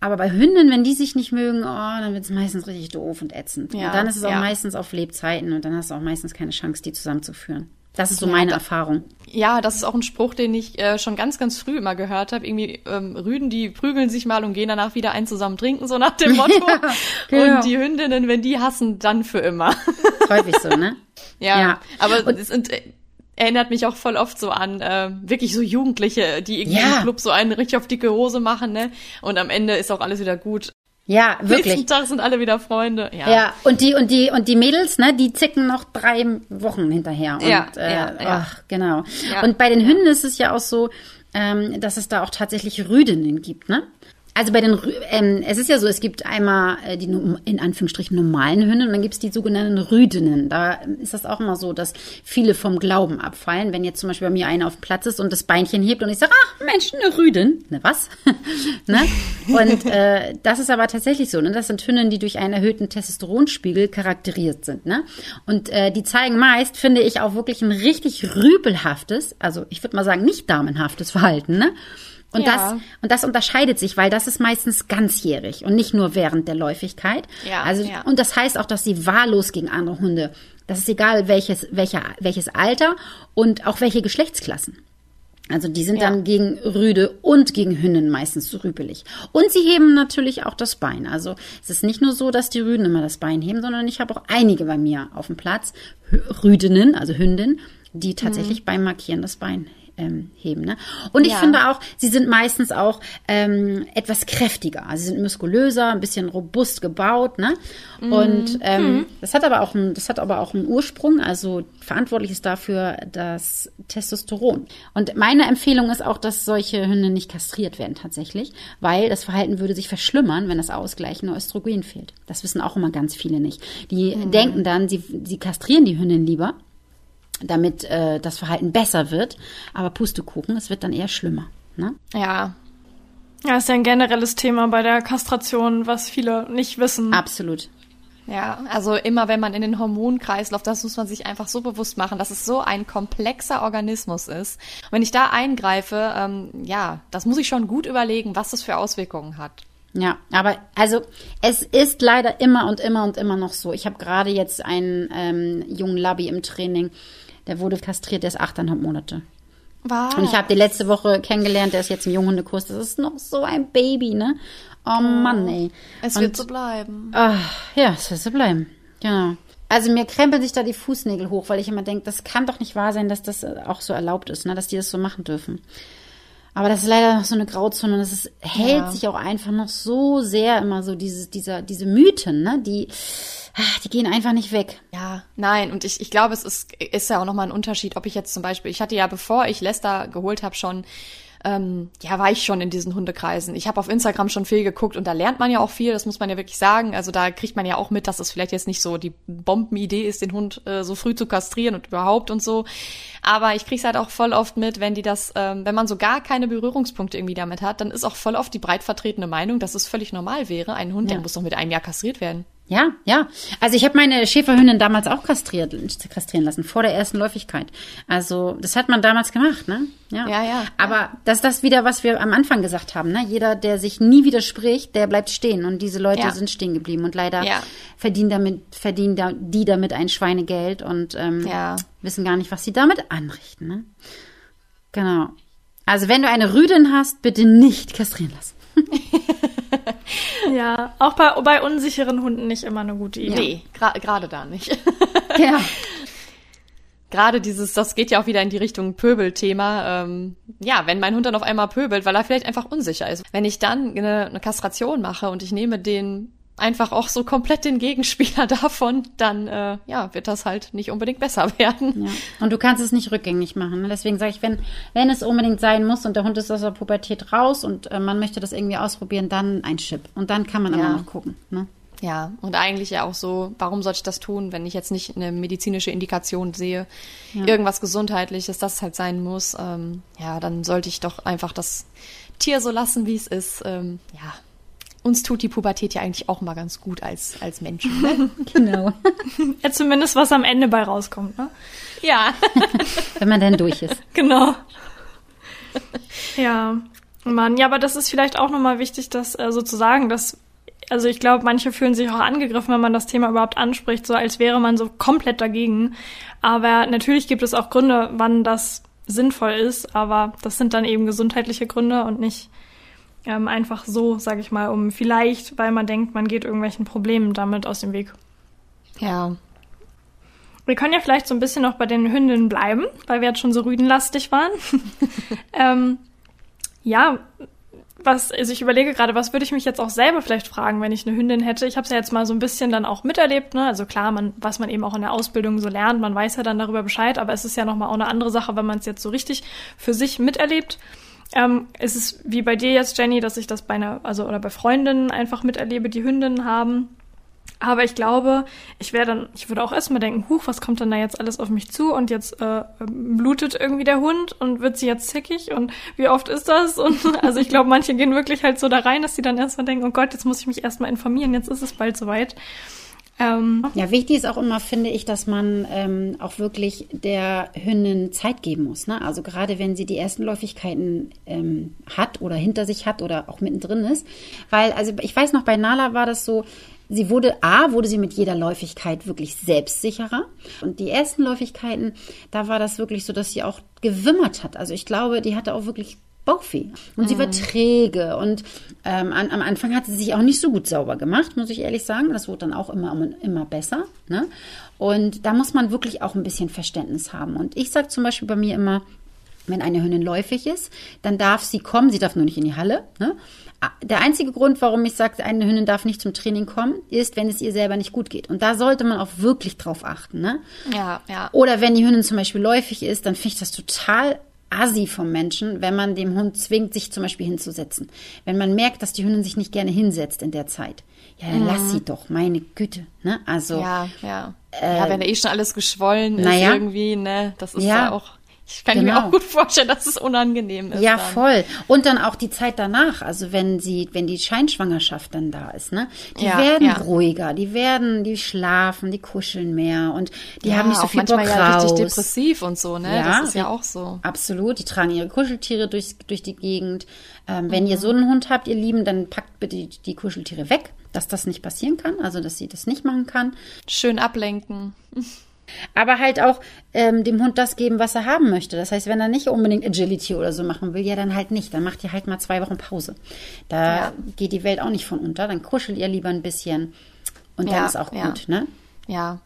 Aber bei Hünden, wenn die sich nicht mögen, oh, dann wird es meistens richtig doof und ätzend. Ja, und dann ist es auch ja. meistens auf Lebzeiten und dann hast du auch meistens keine Chance, die zusammenzuführen. Das ist so ja, meine Erfahrung. Ja, das ist auch ein Spruch, den ich äh, schon ganz, ganz früh immer gehört habe. Irgendwie ähm, Rüden, die prügeln sich mal und gehen danach wieder ein zusammen trinken, so nach dem Motto. ja, genau. Und die Hündinnen, wenn die hassen, dann für immer. Häufig so, ne? Ja, ja. aber und, es sind erinnert mich auch voll oft so an äh, wirklich so Jugendliche, die irgendwie ja. im Club so einen richtig auf dicke Hose machen, ne? Und am Ende ist auch alles wieder gut. Ja, wirklich. Nächsten Tag sind alle wieder Freunde. Ja. ja, und die und die und die Mädels, ne, die zicken noch drei Wochen hinterher. Und, ja, äh, ja, ja. Ach, genau. Ja. Und bei den Hünden ist es ja auch so, ähm, dass es da auch tatsächlich Rüdinnen gibt, ne? Also bei den, ähm, es ist ja so, es gibt einmal äh, die in Anführungsstrichen normalen Hünden und dann gibt es die sogenannten Rüdinnen. Da ist das auch immer so, dass viele vom Glauben abfallen. Wenn jetzt zum Beispiel bei mir einer auf dem Platz ist und das Beinchen hebt und ich sage, ach Mensch, eine Rüdin. Ne, was? ne? Und äh, das ist aber tatsächlich so. Ne? Das sind Hünden, die durch einen erhöhten Testosteronspiegel charakterisiert sind. Ne? Und äh, die zeigen meist, finde ich, auch wirklich ein richtig rüpelhaftes, also ich würde mal sagen, nicht damenhaftes Verhalten. Ne? Und, ja. das, und das unterscheidet sich, weil das ist meistens ganzjährig und nicht nur während der Läufigkeit. Ja, also, ja. Und das heißt auch, dass sie wahllos gegen andere Hunde, das ist egal welches, welcher, welches Alter und auch welche Geschlechtsklassen. Also die sind ja. dann gegen Rüde und gegen Hünden meistens rüpelig. Und sie heben natürlich auch das Bein. Also es ist nicht nur so, dass die Rüden immer das Bein heben, sondern ich habe auch einige bei mir auf dem Platz, Rüdinnen, also Hündin, die tatsächlich mhm. beim Markieren das Bein ähm, heben. Ne? Und ich ja. finde auch, sie sind meistens auch ähm, etwas kräftiger. Sie sind muskulöser, ein bisschen robust gebaut. Ne? Mhm. Und ähm, mhm. das hat aber auch ein, das hat aber auch einen Ursprung. Also verantwortlich ist dafür das Testosteron. Und meine Empfehlung ist auch, dass solche Hunde nicht kastriert werden tatsächlich, weil das Verhalten würde sich verschlimmern, wenn das ausgleichende Östrogen fehlt. Das wissen auch immer ganz viele nicht. Die mhm. denken dann, sie, sie kastrieren die Hündin lieber damit äh, das Verhalten besser wird. Aber Pustekuchen, es wird dann eher schlimmer. Ne? Ja. Ja, ist ja ein generelles Thema bei der Kastration, was viele nicht wissen. Absolut. Ja, also immer wenn man in den Hormonkreislauf, das muss man sich einfach so bewusst machen, dass es so ein komplexer Organismus ist. Und wenn ich da eingreife, ähm, ja, das muss ich schon gut überlegen, was das für Auswirkungen hat. Ja, aber also es ist leider immer und immer und immer noch so. Ich habe gerade jetzt einen ähm, jungen Labby im Training, der wurde kastriert, der ist achteinhalb Monate. Was? Und ich habe die letzte Woche kennengelernt, der ist jetzt im Junghundekurs. Das ist noch so ein Baby, ne? Oh, oh Mann, ey. Es Und, wird so bleiben. Ach, ja, es wird so bleiben. Genau. Also mir krempeln sich da die Fußnägel hoch, weil ich immer denke, das kann doch nicht wahr sein, dass das auch so erlaubt ist, ne? dass die das so machen dürfen. Aber das ist leider noch so eine Grauzone und es hält ja. sich auch einfach noch so sehr immer so diese, dieser, diese Mythen, ne? Die, ach, die gehen einfach nicht weg. Ja, nein. Und ich, ich glaube, es ist, ist ja auch nochmal ein Unterschied, ob ich jetzt zum Beispiel, ich hatte ja, bevor ich Lester geholt habe, schon ähm, ja, war ich schon in diesen Hundekreisen. Ich habe auf Instagram schon viel geguckt und da lernt man ja auch viel, das muss man ja wirklich sagen. Also da kriegt man ja auch mit, dass es vielleicht jetzt nicht so die Bombenidee ist, den Hund äh, so früh zu kastrieren und überhaupt und so. Aber ich krieg's halt auch voll oft mit, wenn die das, ähm, wenn man so gar keine Berührungspunkte irgendwie damit hat, dann ist auch voll oft die breit vertretene Meinung, dass es völlig normal wäre. Ein Hund, ja. der muss doch mit einem Jahr kastriert werden. Ja, ja. Also ich habe meine Schäferhündin damals auch kastriert, kastrieren lassen, vor der ersten Läufigkeit. Also das hat man damals gemacht, ne? Ja, ja. ja Aber ja. das ist das wieder, was wir am Anfang gesagt haben, ne? Jeder, der sich nie widerspricht, der bleibt stehen. Und diese Leute ja. sind stehen geblieben. Und leider verdienen damit, verdienen da, die damit ein Schweinegeld und ähm, wissen gar nicht, was sie damit anrichten, ne? Genau. Also wenn du eine Rüdin hast, bitte nicht kastrieren lassen. ja, auch bei, bei unsicheren Hunden nicht immer eine gute Idee. Nee, gerade da nicht. ja. Gerade dieses, das geht ja auch wieder in die Richtung Pöbel-Thema. Ähm, ja, wenn mein Hund dann auf einmal pöbelt, weil er vielleicht einfach unsicher ist. Wenn ich dann eine, eine Kastration mache und ich nehme den einfach auch so komplett den Gegenspieler davon, dann äh, ja, wird das halt nicht unbedingt besser werden. Ja. Und du kannst es nicht rückgängig machen. Ne? Deswegen sage ich, wenn, wenn es unbedingt sein muss und der Hund ist aus der Pubertät raus und äh, man möchte das irgendwie ausprobieren, dann ein Chip. Und dann kann man ja. immer noch gucken. Ne? Ja, und eigentlich ja auch so, warum sollte ich das tun, wenn ich jetzt nicht eine medizinische Indikation sehe, ja. irgendwas Gesundheitliches, das halt sein muss, ähm, ja, dann sollte ich doch einfach das Tier so lassen, wie es ist. Ähm, ja, uns tut die Pubertät ja eigentlich auch mal ganz gut als, als Menschen. Ne? genau. ja, zumindest was am Ende bei rauskommt, ne? Ja. Wenn man dann durch ist. Genau. Ja. Mann, ja, aber das ist vielleicht auch nochmal wichtig, das äh, sozusagen, dass, also ich glaube, manche fühlen sich auch angegriffen, wenn man das Thema überhaupt anspricht, so als wäre man so komplett dagegen. Aber natürlich gibt es auch Gründe, wann das sinnvoll ist, aber das sind dann eben gesundheitliche Gründe und nicht ähm, einfach so, sage ich mal, um vielleicht, weil man denkt, man geht irgendwelchen Problemen damit aus dem Weg. Ja. Wir können ja vielleicht so ein bisschen noch bei den Hündinnen bleiben, weil wir jetzt schon so rüdenlastig waren. ähm, ja, was, also ich überlege gerade, was würde ich mich jetzt auch selber vielleicht fragen, wenn ich eine Hündin hätte. Ich habe es ja jetzt mal so ein bisschen dann auch miterlebt, ne? Also klar, man, was man eben auch in der Ausbildung so lernt, man weiß ja dann darüber Bescheid, aber es ist ja nochmal auch eine andere Sache, wenn man es jetzt so richtig für sich miterlebt. Ähm, ist es wie bei dir jetzt, Jenny, dass ich das bei einer, also oder bei Freundinnen einfach miterlebe, die Hündinnen haben. Aber ich glaube, ich wäre dann, ich würde auch erstmal denken, huch, was kommt denn da jetzt alles auf mich zu? Und jetzt äh, blutet irgendwie der Hund und wird sie jetzt zickig und wie oft ist das? Und also ich glaube, manche gehen wirklich halt so da rein, dass sie dann erstmal denken, oh Gott, jetzt muss ich mich erstmal informieren, jetzt ist es bald soweit. Ähm, ja, wichtig ist auch immer, finde ich, dass man ähm, auch wirklich der Hündin Zeit geben muss. Ne? Also gerade wenn sie die ersten Läufigkeiten ähm, hat oder hinter sich hat oder auch mittendrin ist. Weil, also ich weiß noch, bei Nala war das so, sie wurde, A, wurde sie mit jeder Läufigkeit wirklich selbstsicherer. Und die ersten Läufigkeiten, da war das wirklich so, dass sie auch gewimmert hat. Also ich glaube, die hatte auch wirklich Bauchweh. Und mhm. sie war mhm. träge. Und ähm, an, am Anfang hat sie sich auch nicht so gut sauber gemacht, muss ich ehrlich sagen. Das wurde dann auch immer, immer besser. Ne? Und da muss man wirklich auch ein bisschen Verständnis haben. Und ich sage zum Beispiel bei mir immer, wenn eine Hündin läufig ist, dann darf sie kommen. Sie darf nur nicht in die Halle. Ne? Der einzige Grund, warum ich sage, eine Hündin darf nicht zum Training kommen, ist, wenn es ihr selber nicht gut geht. Und da sollte man auch wirklich drauf achten. Ne? Ja, ja. Oder wenn die Hündin zum Beispiel läufig ist, dann finde ich das total assi vom Menschen, wenn man dem Hund zwingt, sich zum Beispiel hinzusetzen. Wenn man merkt, dass die Hündin sich nicht gerne hinsetzt in der Zeit. Ja, dann mhm. lass sie doch, meine Güte. Ne? Also, ja, ja. Äh, ja, wenn er eh schon alles geschwollen ist ja, irgendwie, ne, das ist ja, ja auch ich kann genau. mir auch gut vorstellen, dass es unangenehm ist. Ja, dann. voll. Und dann auch die Zeit danach, also wenn sie, wenn die Scheinschwangerschaft dann da ist, ne? Die ja, werden ja. ruhiger, die werden, die schlafen, die kuscheln mehr und die ja, haben nicht so viel manchmal Bock ja richtig depressiv und so, ne? Ja, das ist ja auch so. Absolut. Die tragen ihre Kuscheltiere durch, durch die Gegend. Ähm, wenn mhm. ihr so einen Hund habt, ihr Lieben, dann packt bitte die, die Kuscheltiere weg, dass das nicht passieren kann, also dass sie das nicht machen kann. Schön ablenken. Aber halt auch ähm, dem Hund das geben, was er haben möchte. Das heißt, wenn er nicht unbedingt Agility oder so machen will, ja, dann halt nicht. Dann macht ihr halt mal zwei Wochen Pause. Da ja. geht die Welt auch nicht von unter. Dann kuschelt ihr lieber ein bisschen und dann ja, ist auch gut, ja. ne? Ja.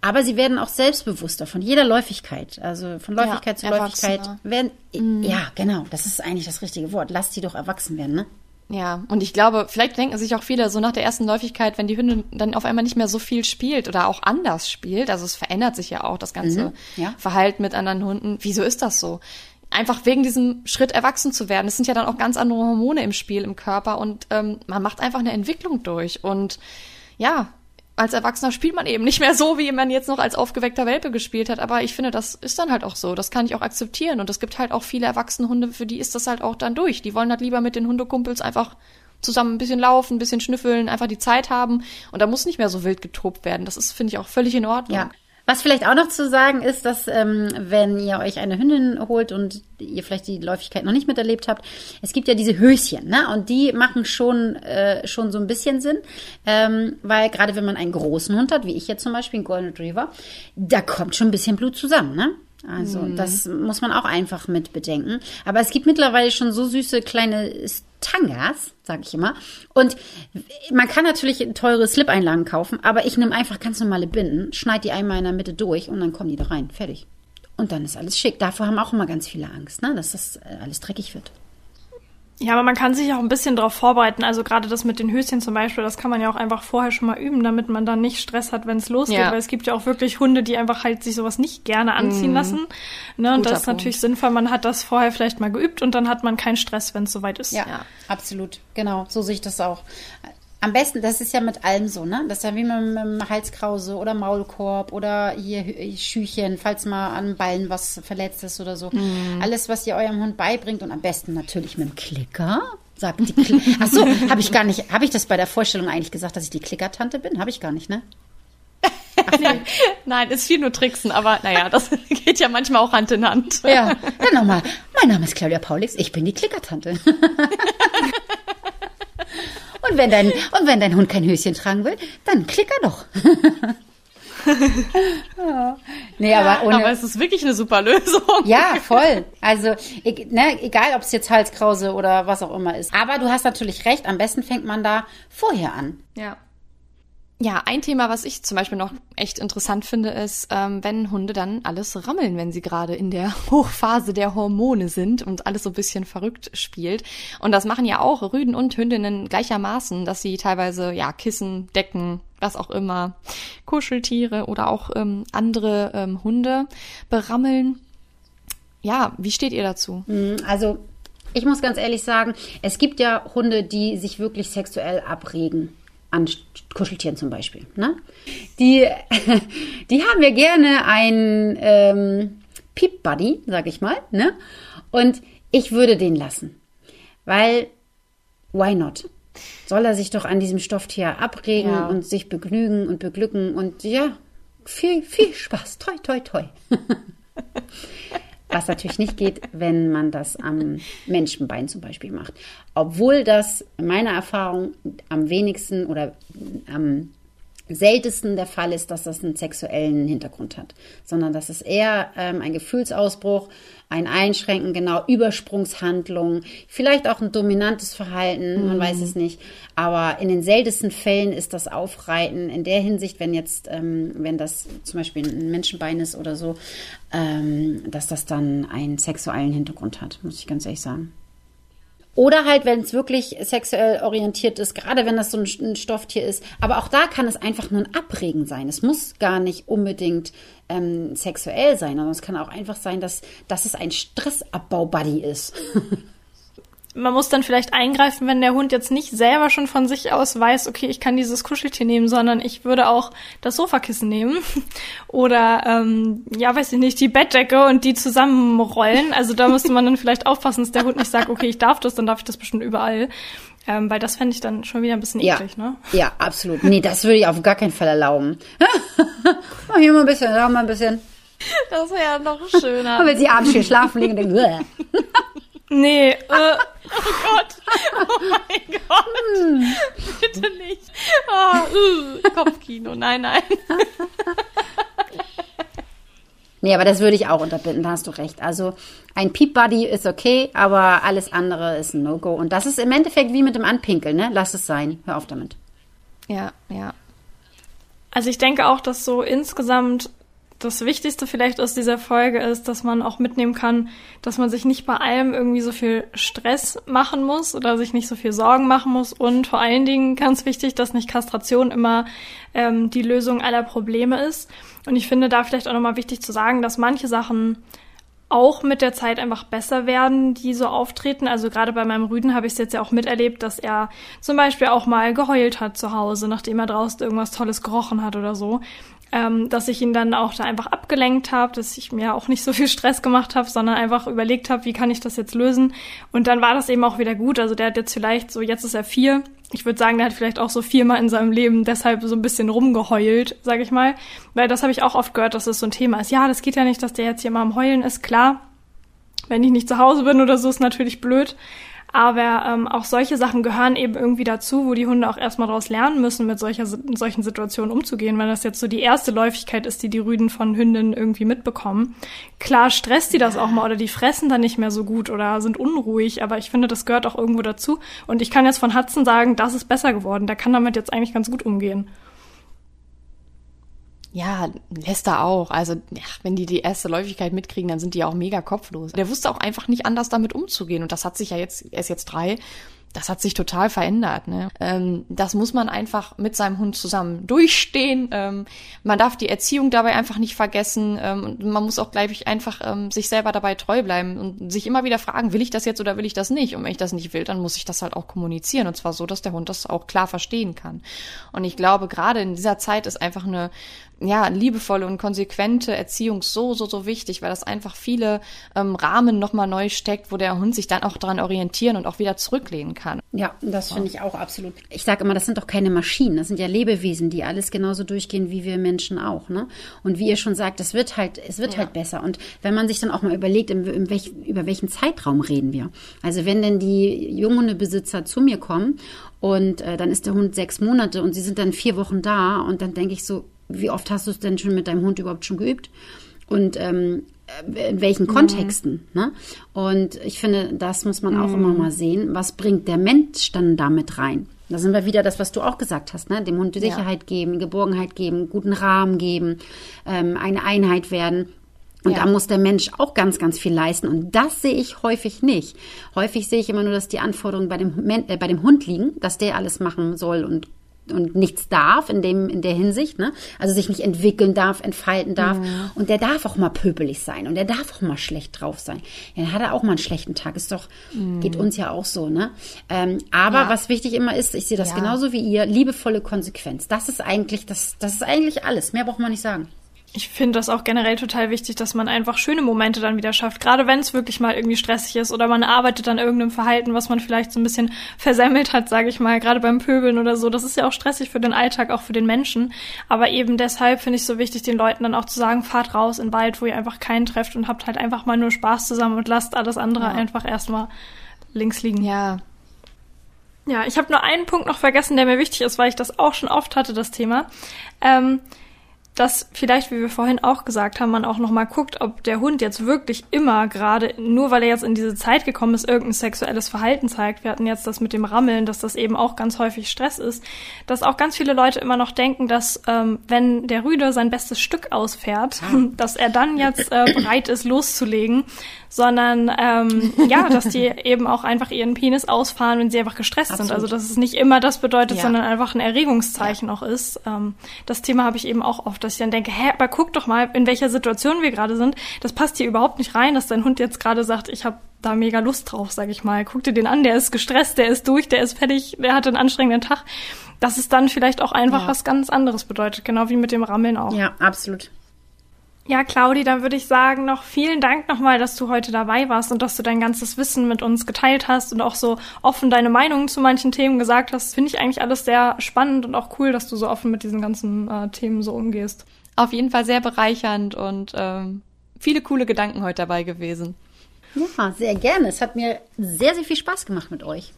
Aber sie werden auch selbstbewusster von jeder Läufigkeit. Also von Läufigkeit zu Läufigkeit werden. Mhm. Ja, genau. Das ist eigentlich das richtige Wort. Lasst sie doch erwachsen werden, ne? Ja, und ich glaube, vielleicht denken sich auch viele so nach der ersten Läufigkeit, wenn die Hündin dann auf einmal nicht mehr so viel spielt oder auch anders spielt, also es verändert sich ja auch das ganze mhm, ja. Verhalten mit anderen Hunden. Wieso ist das so? Einfach wegen diesem Schritt erwachsen zu werden. Es sind ja dann auch ganz andere Hormone im Spiel im Körper und ähm, man macht einfach eine Entwicklung durch. Und ja, als Erwachsener spielt man eben nicht mehr so, wie man jetzt noch als aufgeweckter Welpe gespielt hat. Aber ich finde, das ist dann halt auch so. Das kann ich auch akzeptieren. Und es gibt halt auch viele erwachsene Hunde, für die ist das halt auch dann durch. Die wollen halt lieber mit den Hundekumpels einfach zusammen ein bisschen laufen, ein bisschen schnüffeln, einfach die Zeit haben. Und da muss nicht mehr so wild getobt werden. Das ist, finde ich, auch völlig in Ordnung. Ja. Was vielleicht auch noch zu sagen ist, dass ähm, wenn ihr euch eine Hündin holt und ihr vielleicht die Läufigkeit noch nicht miterlebt habt, es gibt ja diese Höschen, ne? Und die machen schon äh, schon so ein bisschen Sinn, ähm, weil gerade wenn man einen großen Hund hat, wie ich jetzt zum Beispiel, einen Golden Retriever, da kommt schon ein bisschen Blut zusammen, ne? Also mhm. das muss man auch einfach mit bedenken. Aber es gibt mittlerweile schon so süße kleine Tangas, sage ich immer. Und man kann natürlich teure Slip-Einlagen kaufen, aber ich nehme einfach ganz normale Binden, schneide die einmal in der Mitte durch und dann kommen die da rein. Fertig. Und dann ist alles schick. Davor haben auch immer ganz viele Angst, ne? dass das äh, alles dreckig wird. Ja, aber man kann sich auch ein bisschen darauf vorbereiten. Also gerade das mit den Höschen zum Beispiel, das kann man ja auch einfach vorher schon mal üben, damit man dann nicht Stress hat, wenn es losgeht. Ja. Weil es gibt ja auch wirklich Hunde, die einfach halt sich sowas nicht gerne anziehen mm. lassen. Ne? Und Guter das ist Punkt. natürlich sinnvoll. Man hat das vorher vielleicht mal geübt und dann hat man keinen Stress, wenn es soweit ist. Ja, ja, absolut. Genau, so sehe ich das auch. Am besten, das ist ja mit allem so, ne? Das ist ja wie mit, mit dem Halskrause oder Maulkorb oder hier Schüchen, falls mal an Ballen was verletzt ist oder so. Mhm. Alles, was ihr eurem Hund beibringt und am besten natürlich mit dem Klicker. Sagt die Kl Ach so, habe ich gar nicht, habe ich das bei der Vorstellung eigentlich gesagt, dass ich die Klickertante bin? Habe ich gar nicht, ne? Ach, nee. Nein, ist viel nur Tricksen, aber naja, das geht ja manchmal auch Hand in Hand. Ja, dann nochmal. Mein Name ist Claudia Paulix, ich bin die Klickertante. Und wenn dein, und wenn dein Hund kein Höschen tragen will, dann klick er doch. ja. Nee, aber, ohne, aber es ist wirklich eine super Lösung. Ja, voll. Also, ne, egal ob es jetzt Halskrause oder was auch immer ist. Aber du hast natürlich recht, am besten fängt man da vorher an. Ja. Ja, ein Thema, was ich zum Beispiel noch echt interessant finde, ist, ähm, wenn Hunde dann alles rammeln, wenn sie gerade in der Hochphase der Hormone sind und alles so ein bisschen verrückt spielt. Und das machen ja auch Rüden und Hündinnen gleichermaßen, dass sie teilweise ja Kissen, Decken, was auch immer, Kuscheltiere oder auch ähm, andere ähm, Hunde berammeln. Ja, wie steht ihr dazu? Mhm, also ich muss ganz ehrlich sagen, es gibt ja Hunde, die sich wirklich sexuell abregen an Kuscheltieren zum Beispiel. Ne? Die, die haben ja gerne einen ähm, Peep Buddy, sag ich mal. Ne? Und ich würde den lassen. Weil, why not? Soll er sich doch an diesem Stofftier abregen ja. und sich begnügen und beglücken und ja, viel, viel Spaß. Toi, toi, toi. Was natürlich nicht geht, wenn man das am Menschenbein zum Beispiel macht. Obwohl das in meiner Erfahrung am wenigsten oder am seltensten der Fall ist, dass das einen sexuellen Hintergrund hat, sondern dass es eher ähm, ein Gefühlsausbruch, ein Einschränken, genau, Übersprungshandlungen, vielleicht auch ein dominantes Verhalten, mhm. man weiß es nicht. Aber in den seltensten Fällen ist das Aufreiten in der Hinsicht, wenn jetzt, ähm, wenn das zum Beispiel ein Menschenbein ist oder so, ähm, dass das dann einen sexuellen Hintergrund hat, muss ich ganz ehrlich sagen. Oder halt, wenn es wirklich sexuell orientiert ist, gerade wenn das so ein, Stofftier ist. Aber auch da kann es einfach nur ein Abregen sein. Es muss gar nicht unbedingt ähm, sexuell sein, sondern es kann auch einfach sein, dass, dass es ein Stressabbau-Buddy ist. man muss dann vielleicht eingreifen, wenn der Hund jetzt nicht selber schon von sich aus weiß, okay, ich kann dieses Kuscheltier nehmen, sondern ich würde auch das Sofakissen nehmen oder ähm, ja, weiß ich nicht, die Bettdecke und die zusammenrollen. Also da müsste man dann vielleicht aufpassen, dass der Hund nicht sagt, okay, ich darf das, dann darf ich das bestimmt überall. Ähm, weil das fände ich dann schon wieder ein bisschen ja. eklig, ne? Ja, absolut. Nee, das würde ich auf gar keinen Fall erlauben. Mach hier mal ein bisschen, da mal ein bisschen. Das wäre ja noch schöner. Und wenn sie abends hier schlafen liegen und denken, Nee, äh, oh Gott. Oh mein Gott. Hm. Bitte nicht. Oh, uh, Kopfkino. Nein, nein. Nee, aber das würde ich auch unterbinden, da hast du recht. Also ein Peep Buddy ist okay, aber alles andere ist ein No-Go. Und das ist im Endeffekt wie mit dem Anpinkeln, ne? Lass es sein. Hör auf damit. Ja, ja. Also ich denke auch, dass so insgesamt das Wichtigste vielleicht aus dieser Folge ist, dass man auch mitnehmen kann, dass man sich nicht bei allem irgendwie so viel Stress machen muss oder sich nicht so viel Sorgen machen muss und vor allen Dingen ganz wichtig, dass nicht Kastration immer ähm, die Lösung aller Probleme ist. Und ich finde da vielleicht auch nochmal wichtig zu sagen, dass manche Sachen auch mit der Zeit einfach besser werden, die so auftreten. Also gerade bei meinem Rüden habe ich es jetzt ja auch miterlebt, dass er zum Beispiel auch mal geheult hat zu Hause, nachdem er draußen irgendwas Tolles gerochen hat oder so. Ähm, dass ich ihn dann auch da einfach abgelenkt habe, dass ich mir auch nicht so viel Stress gemacht habe, sondern einfach überlegt habe, wie kann ich das jetzt lösen. Und dann war das eben auch wieder gut. Also der hat jetzt vielleicht so, jetzt ist er vier. Ich würde sagen, der hat vielleicht auch so viermal in seinem Leben deshalb so ein bisschen rumgeheult, sage ich mal. Weil das habe ich auch oft gehört, dass das so ein Thema ist. Ja, das geht ja nicht, dass der jetzt hier mal am Heulen ist. Klar, wenn ich nicht zu Hause bin oder so, ist natürlich blöd. Aber ähm, auch solche Sachen gehören eben irgendwie dazu, wo die Hunde auch erstmal daraus lernen müssen, mit solcher, solchen Situationen umzugehen, wenn das jetzt so die erste Läufigkeit ist, die die Rüden von Hündinnen irgendwie mitbekommen. Klar stresst die das auch mal oder die fressen dann nicht mehr so gut oder sind unruhig, aber ich finde, das gehört auch irgendwo dazu. Und ich kann jetzt von Hudson sagen, das ist besser geworden. Der kann damit jetzt eigentlich ganz gut umgehen. Ja, Lester auch. Also, ja, wenn die die erste Läufigkeit mitkriegen, dann sind die auch mega kopflos. Der wusste auch einfach nicht anders damit umzugehen. Und das hat sich ja jetzt, er ist jetzt drei, das hat sich total verändert. Ne? Ähm, das muss man einfach mit seinem Hund zusammen durchstehen. Ähm, man darf die Erziehung dabei einfach nicht vergessen. Ähm, und man muss auch gleich einfach ähm, sich selber dabei treu bleiben und sich immer wieder fragen, will ich das jetzt oder will ich das nicht? Und wenn ich das nicht will, dann muss ich das halt auch kommunizieren. Und zwar so, dass der Hund das auch klar verstehen kann. Und ich glaube, gerade in dieser Zeit ist einfach eine ja, liebevolle und konsequente Erziehung so, so, so wichtig, weil das einfach viele ähm, Rahmen nochmal neu steckt, wo der Hund sich dann auch daran orientieren und auch wieder zurücklehnen kann. Ja, das finde ich auch absolut. Ich sage immer, das sind doch keine Maschinen, das sind ja Lebewesen, die alles genauso durchgehen wie wir Menschen auch. Ne? Und wie ihr schon sagt, es wird halt, es wird ja. halt besser. Und wenn man sich dann auch mal überlegt, in, in welch, über welchen Zeitraum reden wir. Also wenn denn die Junghundebesitzer zu mir kommen und äh, dann ist der Hund sechs Monate und sie sind dann vier Wochen da und dann denke ich so, wie oft hast du es denn schon mit deinem Hund überhaupt schon geübt? Und ähm, in welchen Kontexten. Mhm. Ne? Und ich finde, das muss man auch mhm. immer mal sehen. Was bringt der Mensch dann damit rein? Da sind wir wieder das, was du auch gesagt hast, ne? Dem Hund die Sicherheit ja. geben, Geborgenheit geben, guten Rahmen geben, ähm, eine Einheit werden. Und ja. da muss der Mensch auch ganz, ganz viel leisten. Und das sehe ich häufig nicht. Häufig sehe ich immer nur, dass die Anforderungen bei dem, äh, bei dem Hund liegen, dass der alles machen soll und und nichts darf in dem in der Hinsicht, ne? Also sich nicht entwickeln darf, entfalten darf mhm. und der darf auch mal pöbelig sein und der darf auch mal schlecht drauf sein. Ja, dann hat er auch mal einen schlechten Tag. Ist doch mhm. geht uns ja auch so, ne? Ähm, aber ja. was wichtig immer ist, ich sehe das ja. genauso wie ihr, liebevolle Konsequenz. Das ist eigentlich das das ist eigentlich alles. Mehr braucht man nicht sagen ich finde das auch generell total wichtig, dass man einfach schöne Momente dann wieder schafft. Gerade wenn es wirklich mal irgendwie stressig ist oder man arbeitet an irgendeinem Verhalten, was man vielleicht so ein bisschen versemmelt hat, sage ich mal, gerade beim Pöbeln oder so. Das ist ja auch stressig für den Alltag, auch für den Menschen. Aber eben deshalb finde ich so wichtig, den Leuten dann auch zu sagen, fahrt raus in den Wald, wo ihr einfach keinen trefft und habt halt einfach mal nur Spaß zusammen und lasst alles andere ja. einfach erstmal links liegen. Ja, ja, ich habe nur einen Punkt noch vergessen, der mir wichtig ist, weil ich das auch schon oft hatte, das Thema. Ähm, dass vielleicht, wie wir vorhin auch gesagt haben, man auch noch mal guckt, ob der Hund jetzt wirklich immer gerade, nur weil er jetzt in diese Zeit gekommen ist, irgendein sexuelles Verhalten zeigt. Wir hatten jetzt das mit dem Rammeln, dass das eben auch ganz häufig Stress ist. Dass auch ganz viele Leute immer noch denken, dass ähm, wenn der Rüde sein bestes Stück ausfährt, ah. dass er dann jetzt äh, bereit ist, loszulegen sondern ähm, ja, dass die eben auch einfach ihren Penis ausfahren, wenn sie einfach gestresst Absolut. sind. Also dass es nicht immer das bedeutet, ja. sondern einfach ein Erregungszeichen ja. auch ist. Ähm, das Thema habe ich eben auch oft, dass ich dann denke, hä, aber guck doch mal, in welcher Situation wir gerade sind. Das passt hier überhaupt nicht rein, dass dein Hund jetzt gerade sagt, ich habe da mega Lust drauf, sag ich mal. Guck dir den an, der ist gestresst, der ist durch, der ist fertig, der hat einen anstrengenden Tag. Dass es dann vielleicht auch einfach ja. was ganz anderes bedeutet, genau wie mit dem Rammeln auch. Ja, absolut. Ja, Claudi, dann würde ich sagen, noch vielen Dank nochmal, dass du heute dabei warst und dass du dein ganzes Wissen mit uns geteilt hast und auch so offen deine Meinungen zu manchen Themen gesagt hast. Finde ich eigentlich alles sehr spannend und auch cool, dass du so offen mit diesen ganzen äh, Themen so umgehst. Auf jeden Fall sehr bereichernd und ähm, viele coole Gedanken heute dabei gewesen. Ja, sehr gerne. Es hat mir sehr, sehr viel Spaß gemacht mit euch.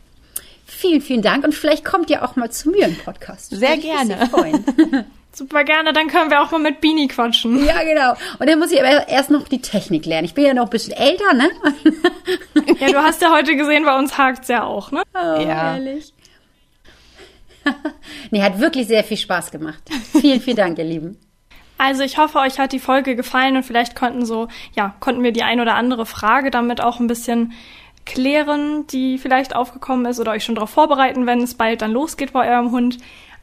Vielen, vielen Dank und vielleicht kommt ihr auch mal zu mir im Podcast. Sehr gerne. Super gerne, dann können wir auch mal mit Bini quatschen. Ja, genau. Und dann muss ich aber erst noch die Technik lernen. Ich bin ja noch ein bisschen älter, ne? Ja, du hast ja heute gesehen, bei uns hakt's ja auch, ne? Oh, ja. ehrlich. nee, hat wirklich sehr viel Spaß gemacht. Vielen, vielen Dank, ihr Lieben. Also ich hoffe, euch hat die Folge gefallen und vielleicht konnten so, ja, konnten wir die ein oder andere Frage damit auch ein bisschen klären, die vielleicht aufgekommen ist oder euch schon darauf vorbereiten, wenn es bald dann losgeht bei eurem Hund.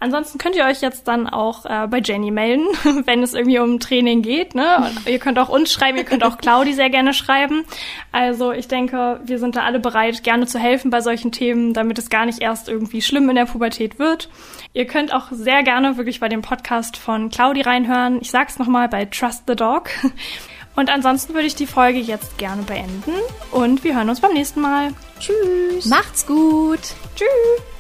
Ansonsten könnt ihr euch jetzt dann auch äh, bei Jenny melden, wenn es irgendwie um Training geht. Ne? Und ihr könnt auch uns schreiben, ihr könnt auch Claudi sehr gerne schreiben. Also ich denke, wir sind da alle bereit, gerne zu helfen bei solchen Themen, damit es gar nicht erst irgendwie schlimm in der Pubertät wird. Ihr könnt auch sehr gerne wirklich bei dem Podcast von Claudi reinhören. Ich sag's nochmal bei Trust the Dog. Und ansonsten würde ich die Folge jetzt gerne beenden und wir hören uns beim nächsten Mal. Tschüss. Macht's gut. Tschüss.